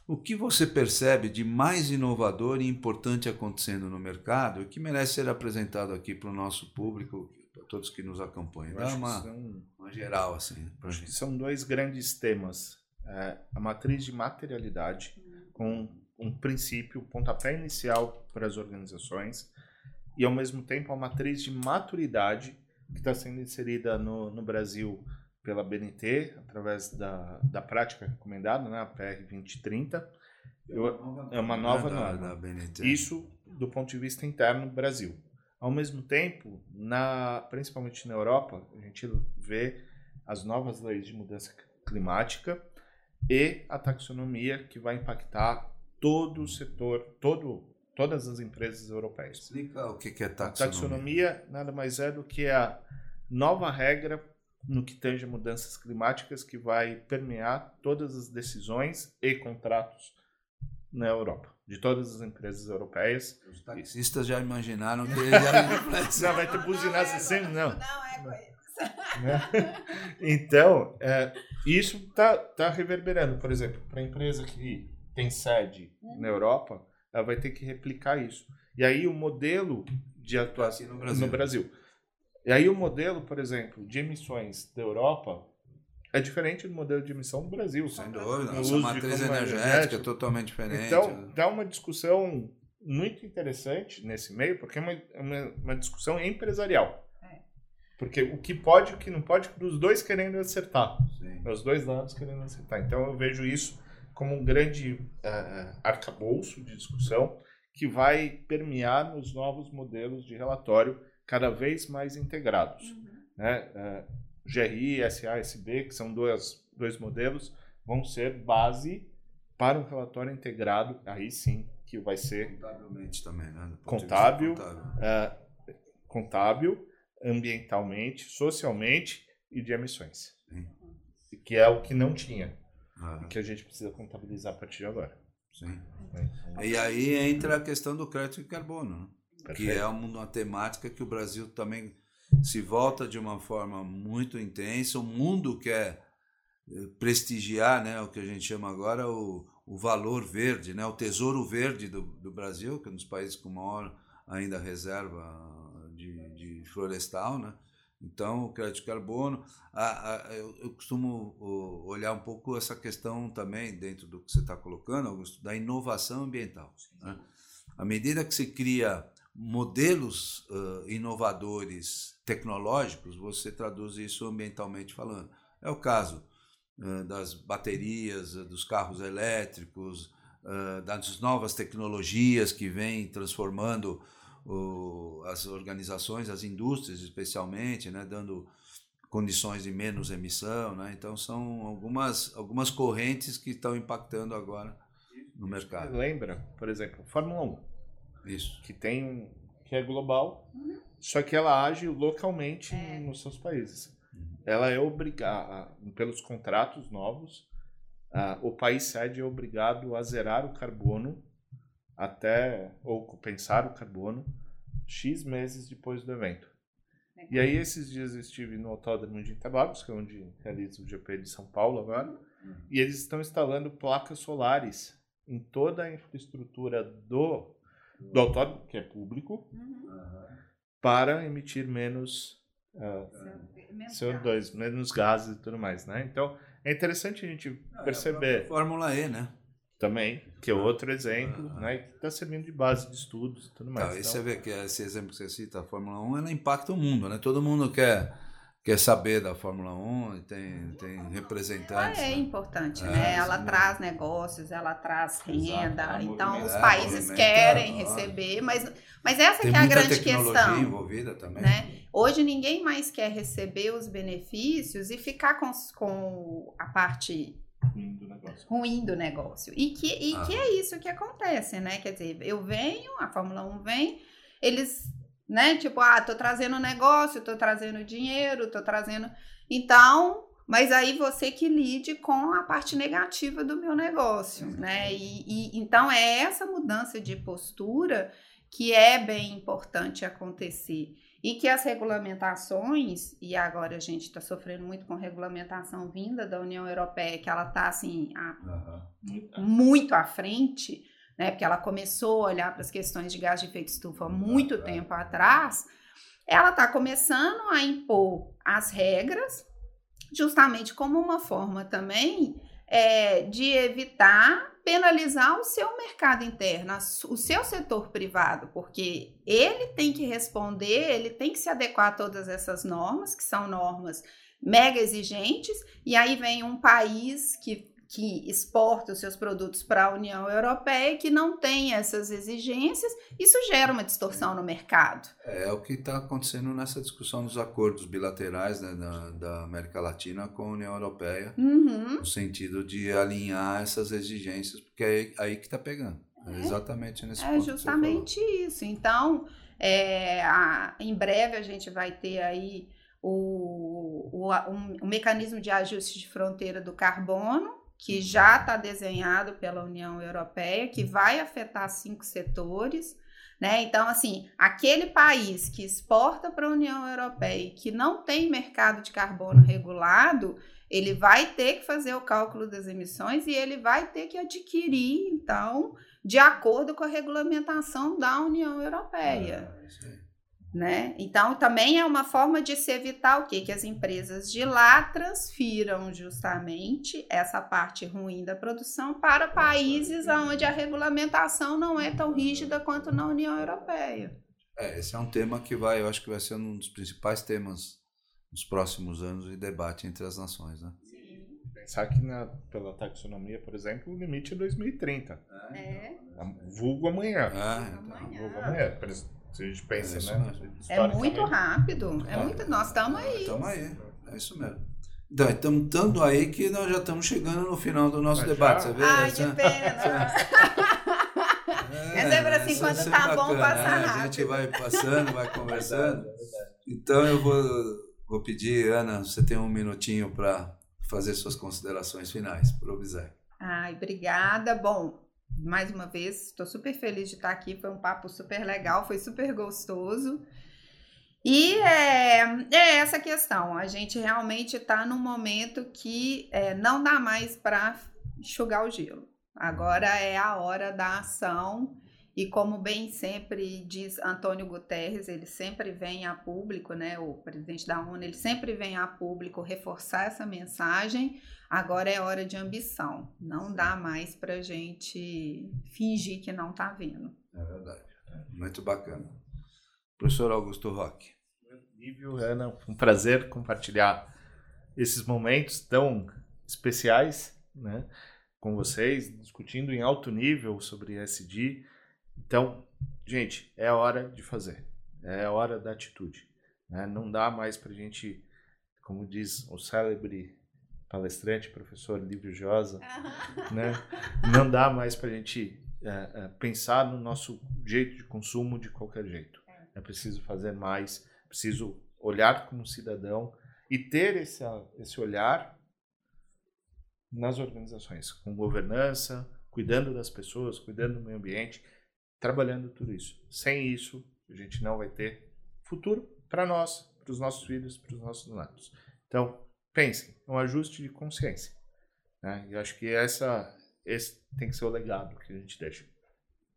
A: O que você percebe de mais inovador e importante acontecendo no mercado e que merece ser apresentado aqui para o nosso público, todos que nos acompanham? Dá uma,
B: são,
A: uma geral assim para gente.
B: são dois grandes temas. É, a matriz de materialidade, com um princípio, pontapé inicial para as organizações, e ao mesmo tempo a matriz de maturidade, que está sendo inserida no, no Brasil pela BNT, através da, da prática recomendada, né, a PR 2030. Eu- é uma nova
A: da,
B: norma. Isso do ponto de vista interno Brasil. Ao mesmo tempo, na, principalmente na Europa, a gente vê as novas leis de mudança climática e a taxonomia que vai impactar todo o setor, todo, todas as empresas europeias.
A: Explica o que é
B: A
A: taxonomia.
B: taxonomia nada mais é do que a nova regra no que tange a mudanças climáticas que vai permear todas as decisões e contratos na Europa, de todas as empresas europeias.
A: Os taxistas já imaginaram que <laughs> ele já
B: vai ter buzinaço sempre, não.
C: Não, é coisa.
B: né? <laughs> Então, é, isso está tá reverberando. Por exemplo, para a empresa que tem sede na Europa, ela vai ter que replicar isso. E aí o modelo de atuação
A: no Brasil.
B: no Brasil. E aí o modelo, por exemplo, de emissões da Europa é diferente do modelo de emissão do Brasil.
A: Sem dúvida,
B: No
A: nossa matriz
B: como
A: energética é totalmente diferente.
B: Então, dá uma discussão muito interessante nesse meio, porque é uma, é uma, uma discussão empresarial.
C: É.
B: Porque o que pode e o que não pode, dos dois querendo acertar.
A: Sim.
B: Os dois lados querendo acertar. Então, eu vejo isso como um grande eh, arcabouço de discussão que vai permear nos novos modelos de relatório cada vez mais integrados
C: Uhum.
B: né? É, GRI, SA, SB, que são dois, dois modelos, vão ser base para um relatório integrado, aí sim, que vai ser
A: Contabilmente também, né?
B: Contábil.
A: contábil.
B: é, contábil, ambientalmente, socialmente e de emissões.
A: Sim.
B: Que é o que não tinha,
A: Ah,
B: e que a gente precisa contabilizar a partir de agora.
A: sim.
B: né?
A: E aí entra a questão do crédito de carbono, né? que é uma, uma temática que o Brasil também se volta de uma forma muito intensa. O mundo quer eh, prestigiar né, o que a gente chama agora o, o valor verde, né, o tesouro verde do, do Brasil, que é um dos países com maior ainda reserva de, de florestal. Né? Então, o crédito de carbono. A, a, eu, eu costumo olhar um pouco essa questão também, dentro do que você está colocando, Augusto, da inovação ambiental. Né? À medida que se cria modelos uh, inovadores tecnológicos, você traduz isso ambientalmente falando. É o caso uh, das baterias, uh, dos carros elétricos, das novas tecnologias que vêm transformando as organizações, as indústrias especialmente, né, dando condições de menos emissão. Né? Então, são algumas, algumas correntes que estão impactando agora no mercado.
B: Lembra, por exemplo, Fórmula 1.
A: Isso.
B: que tem um, que é global,
C: Uhum.
B: só que ela age localmente
C: É.
B: nos seus países.
A: Uhum.
B: Ela é obrigada, pelos contratos novos, o país sede é obrigado a zerar o carbono até, ou compensar o carbono, X meses depois do evento. E aí, esses dias eu estive no Autódromo de Interlagos, que é onde realiza o GP de São Paulo agora, e eles estão instalando placas solares em toda a infraestrutura do, do autódromo, que é público,
C: Uhum.
B: para emitir menos ah,
C: Menos
B: CO2, menos gases e tudo mais, né? Então, é interessante a gente
A: Ah, é
B: perceber.
A: Fórmula E, né?
B: Também, que é outro exemplo, ah, né? Que está servindo de base de estudos e tudo mais.
A: Tá, então, e você vê que esse exemplo que você cita, a Fórmula 1, ela impacta o mundo, né? Todo mundo quer quer saber da Fórmula 1 e tem, tem representantes.
C: Ela é
A: né?
C: importante, é, né? Ela traz negócios, ela traz renda. Exato, então, os países querem receber, mas, mas essa tem que é a grande questão.
A: envolvida também.
C: Né? Hoje, ninguém mais quer receber os benefícios e ficar com, com a parte
B: ruim do negócio.
C: Ruim do negócio. E, que, e ah. que é isso que acontece, né? Quer dizer, eu venho, a Fórmula 1 vem, eles né? Tipo, ah, tô trazendo negócio, tô trazendo dinheiro, tô trazendo. Então, mas aí você que lide com a parte negativa do meu negócio, né? E, e então é essa mudança de postura que é bem importante acontecer. E que as regulamentações, e agora a gente está sofrendo muito com regulamentação vinda da União Europeia, que ela está assim, a, uhum. muito à frente, né? Porque ela começou a olhar para as questões de gás de efeito estufa há muito tempo atrás. Ela está começando a impor as regras, justamente como uma forma também é, de evitar penalizar o seu mercado interno, o seu setor privado, porque ele tem que responder, ele tem que se adequar a todas essas normas, que são normas mega exigentes, e aí vem um país que que exporta os seus produtos para a União Europeia e que não tem essas exigências, isso gera uma distorção no mercado.
A: É, é o que está acontecendo nessa discussão dos acordos bilaterais né, da, da, América Latina com a União Europeia, uhum. no sentido de alinhar essas exigências, porque é aí, aí que está pegando. É, é exatamente nesse
C: é
A: ponto.
C: É justamente isso. Então, é, a, em breve a gente vai ter aí o, o, um, o mecanismo de ajuste de fronteira do carbono, que já está desenhado pela União Europeia, que vai afetar cinco setores. Né? Então, assim, aquele país que exporta para a União Europeia e que não tem mercado de carbono regulado, ele vai ter que fazer o cálculo das emissões e ele vai ter que adquirir, então, de acordo com a regulamentação da União Europeia. Ah, né? Então, também é uma forma de se evitar o quê? Que as empresas de lá transfiram justamente essa parte ruim da produção para países onde a regulamentação não é tão rígida quanto na União Europeia.
A: É, esse é um tema que vai, eu acho que vai ser um dos principais temas nos próximos anos de debate entre as nações, né?
B: Pensar que na, pela taxonomia, por exemplo, o limite é 2030. É. Vulgo amanhã.
A: É, então.
B: Vulgo amanhã. Se a gente pensa, é
C: né? É muito rápido. É muito. Nós estamos aí.
A: Estamos aí. É isso mesmo. Então, estamos tanto aí que nós já estamos chegando no final do nosso Mas debate, já? você vê?
C: Ai, que pena! <laughs> É, é sempre assim, quando é tá bom, passa né?
A: rápido. A gente vai passando, vai <laughs> conversando. Então eu vou, vou pedir, Ana, você tem um minutinho para fazer suas considerações finais para o Observe.
C: Ai, obrigada. Bom, mais uma vez, estou super feliz de estar aqui. Foi um papo super legal, foi super gostoso. E é, é essa questão. A gente realmente está num momento que é, não dá mais para enxugar o gelo. Agora é a hora da ação. E como bem sempre diz Antônio Guterres, ele sempre vem a público, né, o presidente da ONU, ele sempre vem a público reforçar essa mensagem Agora é hora de ambição. Não dá mais para gente fingir que não está vendo.
A: É verdade. Muito bacana. Professor Augusto Roque.
B: Nível, Ana, um prazer compartilhar esses momentos tão especiais né, com vocês, discutindo em alto nível sobre SD. Então, gente, é hora de fazer. É hora da atitude. Né? Não dá mais para a gente, como diz o célebre palestrante, professor Livio Josa, né? Não dá mais para a gente é, é, pensar no nosso jeito de consumo de qualquer jeito. É preciso fazer mais, preciso olhar como cidadão e ter esse, esse olhar nas organizações, com governança, cuidando das pessoas, cuidando do meio ambiente, trabalhando tudo isso. Sem isso, a gente não vai ter futuro para nós, para os nossos filhos, para os nossos netos. Então, pensem, é um ajuste de consciência. Né? E acho que essa, esse tem que ser o legado que a gente deixa.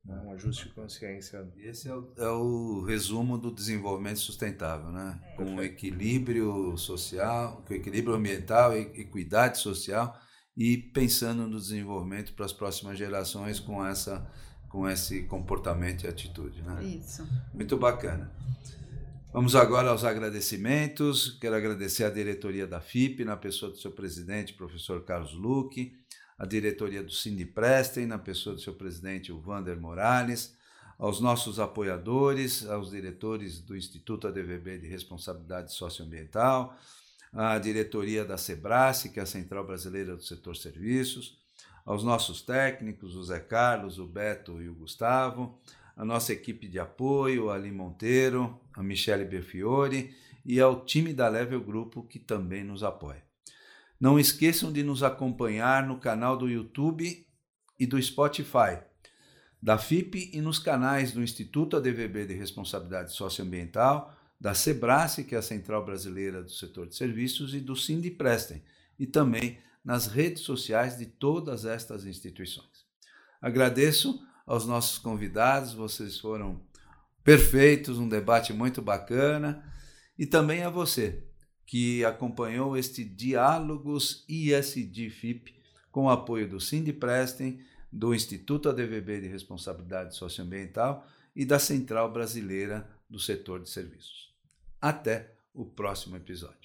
B: Né? Um ajuste de consciência.
A: Esse é o, é o resumo do desenvolvimento sustentável, né? É. Com equilíbrio social, com equilíbrio ambiental, equidade social e pensando no desenvolvimento para as próximas gerações com essa com esse comportamento e atitude, né?
C: Isso.
A: Muito bacana. Vamos agora aos agradecimentos. Quero agradecer à diretoria da FIP, na pessoa do seu presidente, professor Carlos Luque, a diretoria do Cindy Prestem, na pessoa do seu presidente, o Vander Morales, aos nossos apoiadores, aos diretores do Instituto ADVB de Responsabilidade Socioambiental, à diretoria da SEBRASE, que é a Central Brasileira do Setor Serviços, aos nossos técnicos, o Zé Carlos, o Beto e o Gustavo, a nossa equipe de apoio, a Ali Monteiro, a Michele Berfiore e ao time da Level Grupo, que também nos apoia. Não esqueçam de nos acompanhar no canal do YouTube e do Spotify da FIP e nos canais do Instituto ADVB de Responsabilidade Socioambiental, da SEBRASE, que é a Central Brasileira do Setor de Serviços, e do Sindiprestem, e também nas redes sociais de todas estas instituições. Agradeço aos nossos convidados, vocês foram perfeitos, um debate muito bacana, e também a você que acompanhou este Diálogos ISD-FIP com o apoio do Sindiprestem do Instituto ADVB de Responsabilidade Socioambiental e da Central Brasileira do Setor de Serviços. Até o próximo episódio.